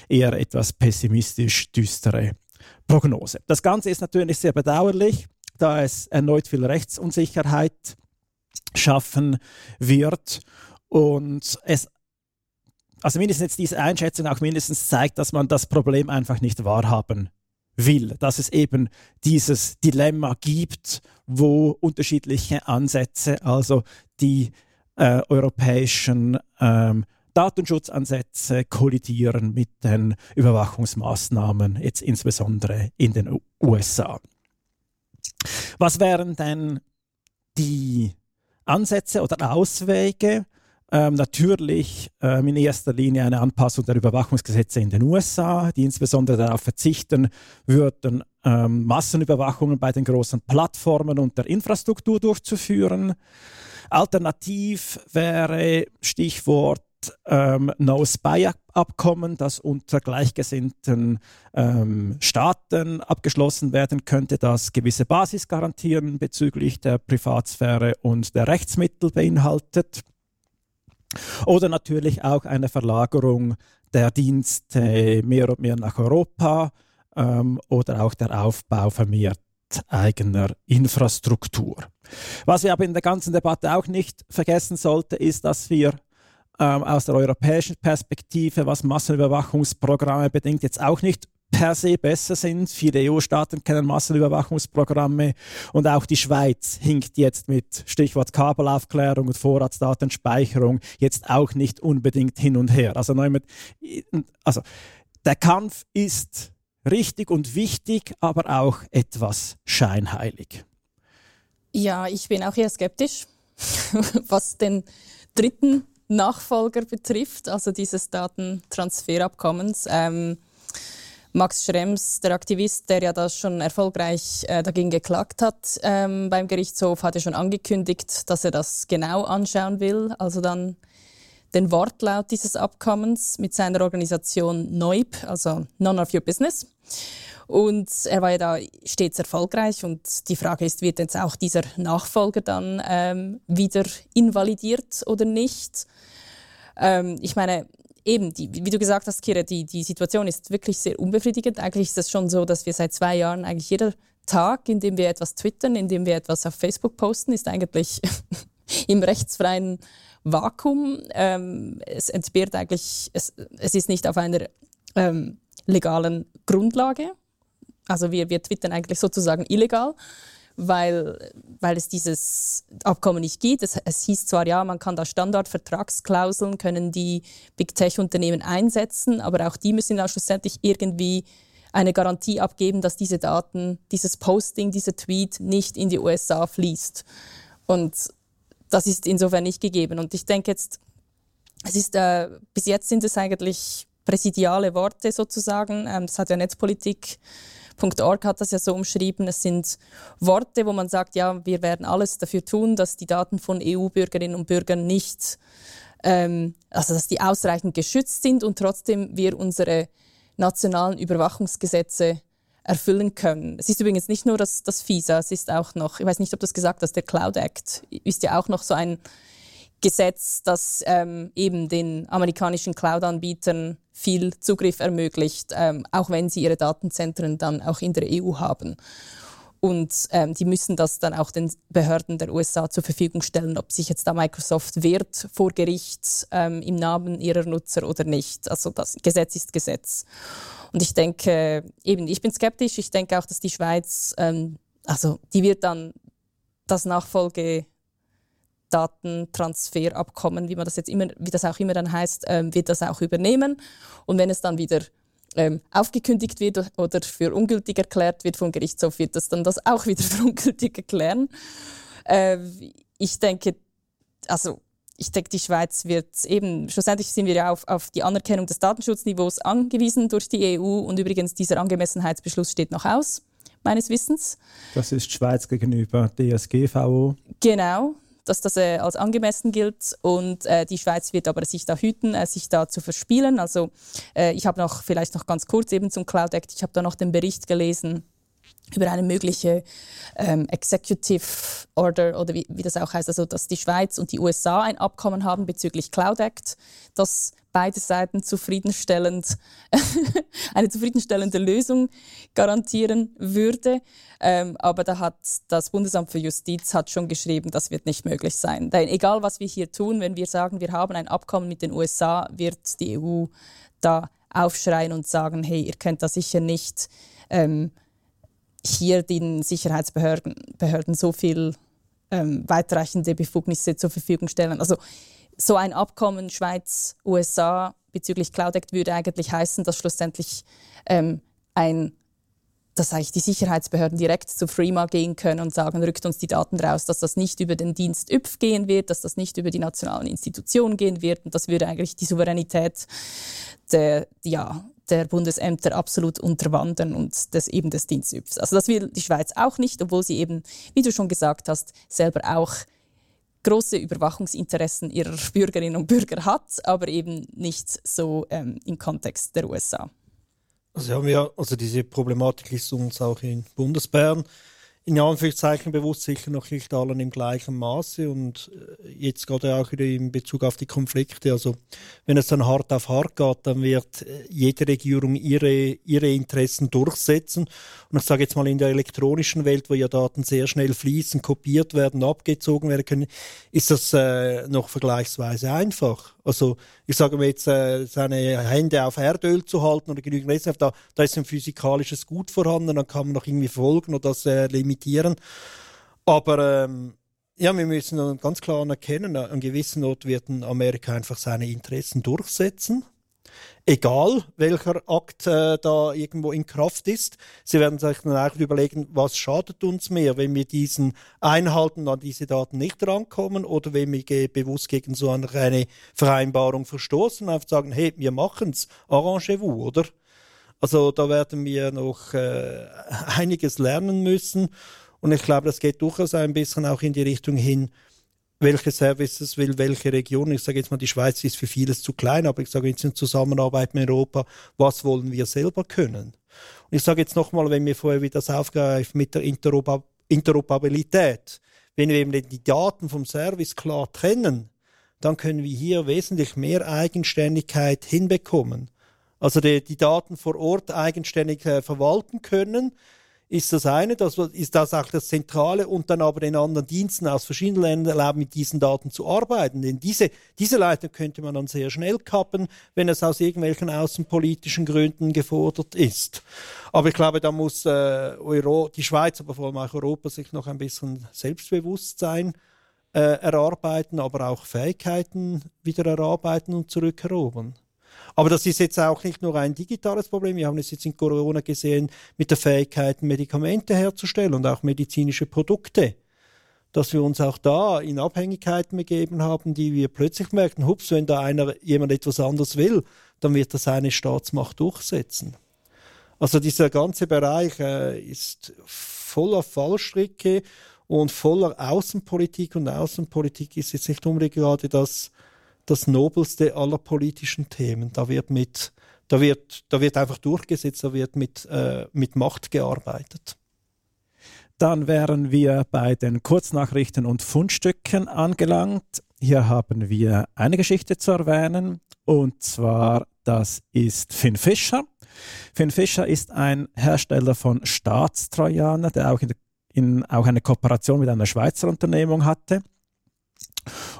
eher etwas pessimistisch düstere Prognose. Das Ganze ist natürlich sehr bedauerlich, da es erneut viel Rechtsunsicherheit schaffen wird und es also mindestens jetzt diese Einschätzung auch mindestens zeigt, dass man das Problem einfach nicht wahrhaben will, dass es eben dieses Dilemma gibt, wo unterschiedliche Ansätze, also die äh, europäischen ähm, Datenschutzansätze kollidieren mit den Überwachungsmaßnahmen, jetzt insbesondere in den USA. Was wären denn die Ansätze oder Auswege? Ähm, natürlich ähm, in erster Linie eine Anpassung der Überwachungsgesetze in den USA, die insbesondere darauf verzichten würden, ähm, Massenüberwachungen bei den großen Plattformen und der Infrastruktur durchzuführen. Alternativ wäre Stichwort ähm, No-Spy-Abkommen, das unter gleichgesinnten ähm, Staaten abgeschlossen werden könnte, das gewisse Basisgarantien bezüglich der Privatsphäre und der Rechtsmittel beinhaltet. Oder natürlich auch eine Verlagerung der Dienste mehr und mehr nach Europa ähm, oder auch der Aufbau vermehrt eigener Infrastruktur. Was wir aber in der ganzen Debatte auch nicht vergessen sollten, ist, dass wir ähm, aus der europäischen Perspektive, was Massenüberwachungsprogramme bedingt, jetzt auch nicht per se besser sind. Viele EU-Staaten kennen Massenüberwachungsprogramme und auch die Schweiz hinkt jetzt mit Stichwort Kabelaufklärung und Vorratsdatenspeicherung jetzt auch nicht unbedingt hin und her. Also, also der Kampf ist richtig und wichtig, aber auch etwas scheinheilig. Ja, ich bin auch eher skeptisch, was den dritten Nachfolger betrifft, also dieses Datentransferabkommens. Ähm, Max Schrems, der Aktivist, der ja da schon erfolgreich äh, dagegen geklagt hat ähm, beim Gerichtshof, hatte schon angekündigt, dass er das genau anschauen will. Also dann den Wortlaut dieses Abkommens mit seiner Organisation NOIB, also None of Your Business. Und er war ja da stets erfolgreich und die Frage ist, wird jetzt auch dieser Nachfolger dann ähm, wieder invalidiert oder nicht? Ähm, ich meine, eben, die, wie du gesagt hast, Kira, die, die Situation ist wirklich sehr unbefriedigend. Eigentlich ist es schon so, dass wir seit zwei Jahren eigentlich jeder Tag, in dem wir etwas twittern, in dem wir etwas auf Facebook posten, ist eigentlich im rechtsfreien Vakuum. Ähm, es entbehrt eigentlich, es, es ist nicht auf einer ähm, legalen Grundlage. Also wir, wir twittern eigentlich sozusagen illegal weil, weil es dieses Abkommen nicht gibt. Es, es hieß zwar, ja, man kann da Standardvertragsklauseln, können die Big Tech-Unternehmen einsetzen, aber auch die müssen dann schlussendlich irgendwie eine Garantie abgeben, dass diese Daten, dieses Posting, dieser Tweet nicht in die USA fließt. Und das ist insofern nicht gegeben. Und ich denke jetzt, es ist, äh, bis jetzt sind es eigentlich präsidiale Worte sozusagen. Ähm, das hat ja Netzpolitik Org hat das ja so umschrieben. Es sind Worte, wo man sagt, ja, wir werden alles dafür tun, dass die Daten von EU-Bürgerinnen und Bürgern nicht, ähm, also dass die ausreichend geschützt sind und trotzdem wir unsere nationalen Überwachungsgesetze erfüllen können. Es ist übrigens nicht nur das, das FISA, es ist auch noch, ich weiß nicht, ob du das gesagt hast, der Cloud Act ist ja auch noch so ein Gesetz, das ähm, eben den amerikanischen Cloud-Anbietern viel Zugriff ermöglicht, ähm, auch wenn sie ihre Datenzentren dann auch in der EU haben. Und ähm, die müssen das dann auch den Behörden der USA zur Verfügung stellen, ob sich jetzt da Microsoft wehrt vor Gericht ähm, im Namen ihrer Nutzer oder nicht. Also das Gesetz ist Gesetz. Und ich denke, eben, ich bin skeptisch. Ich denke auch, dass die Schweiz, ähm, also die wird dann das Nachfolge Datentransferabkommen, wie man das jetzt immer, wie das auch immer dann heißt, ähm, wird das auch übernehmen. Und wenn es dann wieder ähm, aufgekündigt wird oder für ungültig erklärt wird vom Gerichtshof, wird das dann das auch wieder für ungültig erklären. Äh, ich denke, also ich denke, die Schweiz wird eben, schlussendlich sind wir ja auf, auf die Anerkennung des Datenschutzniveaus angewiesen durch die EU und übrigens dieser Angemessenheitsbeschluss steht noch aus, meines Wissens. Das ist Schweiz gegenüber DSGVO. Genau, dass das äh, als angemessen gilt und äh, die Schweiz wird aber sich da hüten, äh, sich da zu verspielen. Also äh, ich habe noch vielleicht noch ganz kurz eben zum Cloud Act, ich habe da noch den Bericht gelesen über eine mögliche ähm, Executive Order oder wie, wie das auch heißt, also dass die Schweiz und die USA ein Abkommen haben bezüglich Cloud Act, das beide Seiten zufriedenstellend eine zufriedenstellende Lösung garantieren würde. Ähm, aber da hat das Bundesamt für Justiz hat schon geschrieben, das wird nicht möglich sein. Denn egal was wir hier tun, wenn wir sagen, wir haben ein Abkommen mit den USA, wird die EU da aufschreien und sagen, hey, ihr könnt da sicher nicht ähm, hier den Sicherheitsbehörden Behörden so viel ähm, weitreichende Befugnisse zur Verfügung stellen. Also so ein Abkommen Schweiz-USA bezüglich Cloud Act würde eigentlich heißen, dass schlussendlich ähm, ein dass eigentlich die Sicherheitsbehörden direkt zu FREMA gehen können und sagen, rückt uns die Daten raus, dass das nicht über den Dienst ÜPF gehen wird, dass das nicht über die nationalen Institutionen gehen wird. Und das würde eigentlich die Souveränität der, ja, der Bundesämter absolut unterwandern und des, eben des Dienstsübs. Also das will die Schweiz auch nicht, obwohl sie eben, wie du schon gesagt hast, selber auch große Überwachungsinteressen ihrer Bürgerinnen und Bürger hat, aber eben nicht so ähm, im Kontext der USA. Also haben wir, also diese Problematik ist uns auch in Bundesbern in Anführungszeichen bewusst sicher noch nicht allen im gleichen Maße und äh, jetzt gerade auch wieder in Bezug auf die Konflikte. Also wenn es dann hart auf hart geht, dann wird äh, jede Regierung ihre, ihre Interessen durchsetzen. Und ich sage jetzt mal in der elektronischen Welt, wo ja Daten sehr schnell fließen, kopiert werden, abgezogen werden können, ist das äh, noch vergleichsweise einfach. Also ich sage mir jetzt, äh, seine Hände auf Erdöl zu halten oder genügend Reserve, da, da ist ein physikalisches Gut vorhanden, dann kann man noch irgendwie folgen oder das äh, limitieren. Aber ähm, ja, wir müssen ganz klar anerkennen, an gewissen Ort wird Amerika einfach seine Interessen durchsetzen egal welcher Akt äh, da irgendwo in Kraft ist. Sie werden sich dann auch überlegen, was schadet uns mehr, wenn wir diesen einhalten, an diese Daten nicht rankommen oder wenn wir ge bewusst gegen so eine Vereinbarung verstoßen und sagen, hey, wir machen's, arrangez-vous, oder? Also da werden wir noch äh, einiges lernen müssen und ich glaube, das geht durchaus ein bisschen auch in die Richtung hin, welche Services will welche Region. Ich sage jetzt mal, die Schweiz ist für vieles zu klein, aber ich sage jetzt in Zusammenarbeit mit Europa, was wollen wir selber können? Und ich sage jetzt nochmal, wenn wir vorher wieder das aufgreifen mit der Interoperabilität, wenn wir eben die Daten vom Service klar trennen, dann können wir hier wesentlich mehr Eigenständigkeit hinbekommen. Also die, die Daten vor Ort eigenständig äh, verwalten können, ist das eine, das ist das auch das Zentrale und dann aber den anderen Diensten aus verschiedenen Ländern erlauben, mit diesen Daten zu arbeiten. Denn diese, diese Leitung könnte man dann sehr schnell kappen, wenn es aus irgendwelchen außenpolitischen Gründen gefordert ist. Aber ich glaube, da muss äh, Euro, die Schweiz, aber vor allem auch Europa sich noch ein bisschen Selbstbewusstsein äh, erarbeiten, aber auch Fähigkeiten wieder erarbeiten und zurückerobern. Aber das ist jetzt auch nicht nur ein digitales Problem. Wir haben es jetzt in Corona gesehen mit der Fähigkeit, Medikamente herzustellen und auch medizinische Produkte. Dass wir uns auch da in Abhängigkeiten begeben haben, die wir plötzlich merken, hups, wenn da einer, jemand etwas anderes will, dann wird das seine Staatsmacht durchsetzen. Also dieser ganze Bereich äh, ist voller Fallstricke und voller Außenpolitik und Außenpolitik ist jetzt nicht unbedingt gerade das, das nobelste aller politischen Themen. Da wird mit, da wird, da wird einfach durchgesetzt, da wird mit, äh, mit Macht gearbeitet. Dann wären wir bei den Kurznachrichten und Fundstücken angelangt. Hier haben wir eine Geschichte zu erwähnen und zwar das ist Finn Fischer. Finn Fischer ist ein Hersteller von Staatstrojaner, der auch, in, in, auch eine Kooperation mit einer Schweizer Unternehmung hatte.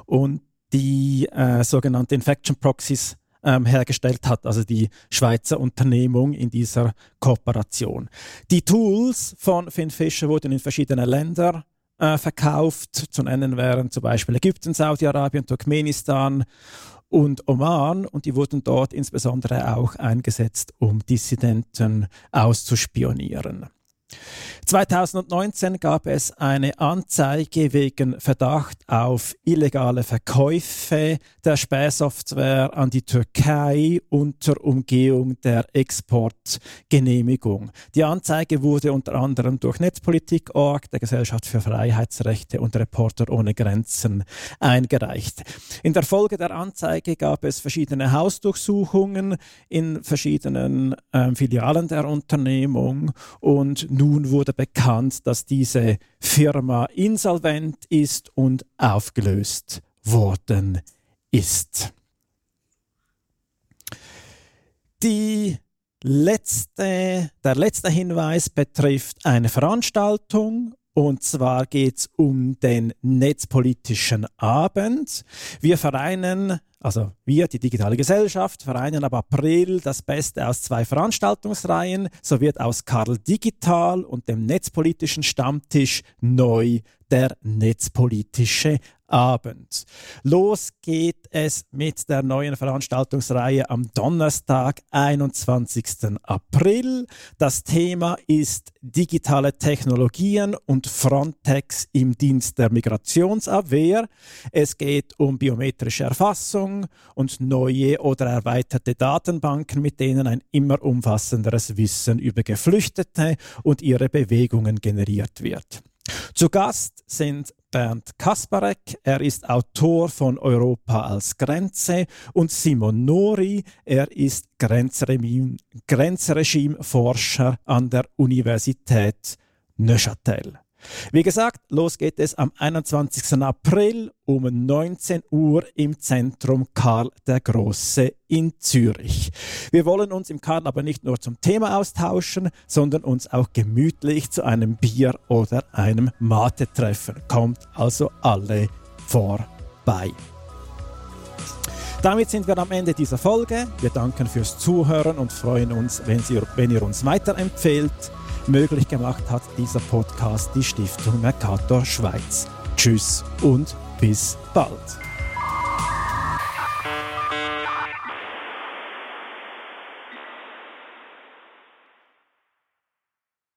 Und die äh, sogenannte Infection Proxies ähm, hergestellt hat, also die Schweizer Unternehmung in dieser Kooperation. Die Tools von Finn Fischer wurden in verschiedene Länder äh, verkauft. Zu nennen wären zum Beispiel Ägypten, Saudi-Arabien, Turkmenistan und Oman und die wurden dort insbesondere auch eingesetzt, um Dissidenten auszuspionieren. 2019 gab es eine Anzeige wegen Verdacht auf illegale Verkäufe der Spähsoftware an die Türkei unter Umgehung der Exportgenehmigung. Die Anzeige wurde unter anderem durch Netzpolitik.org, der Gesellschaft für Freiheitsrechte und Reporter ohne Grenzen eingereicht. In der Folge der Anzeige gab es verschiedene Hausdurchsuchungen in verschiedenen äh, Filialen der Unternehmung und nun wurde bekannt, dass diese Firma insolvent ist und aufgelöst worden ist. Die letzte, der letzte Hinweis betrifft eine Veranstaltung und zwar geht es um den netzpolitischen Abend. Wir vereinen, also wir, die digitale Gesellschaft, vereinen ab April das Beste aus zwei Veranstaltungsreihen. So wird aus Karl Digital und dem netzpolitischen Stammtisch neu der netzpolitische Abend. Los geht es mit der neuen Veranstaltungsreihe am Donnerstag, 21. April. Das Thema ist digitale Technologien und Frontex im Dienst der Migrationsabwehr. Es geht um biometrische Erfassung und neue oder erweiterte Datenbanken, mit denen ein immer umfassenderes Wissen über Geflüchtete und ihre Bewegungen generiert wird. Zu Gast sind Bernd Kasparek, er ist Autor von Europa als Grenze. Und Simon Nori, er ist Grenzregimeforscher an der Universität Neuchâtel. Wie gesagt, los geht es am 21. April um 19 Uhr im Zentrum Karl der Große in Zürich. Wir wollen uns im Karl aber nicht nur zum Thema austauschen, sondern uns auch gemütlich zu einem Bier oder einem Mate treffen. Kommt also alle vorbei. Damit sind wir am Ende dieser Folge. Wir danken fürs Zuhören und freuen uns, wenn, Sie, wenn ihr uns weiterempfehlt. Möglich gemacht hat dieser Podcast die Stiftung Mercator Schweiz. Tschüss und bis bald.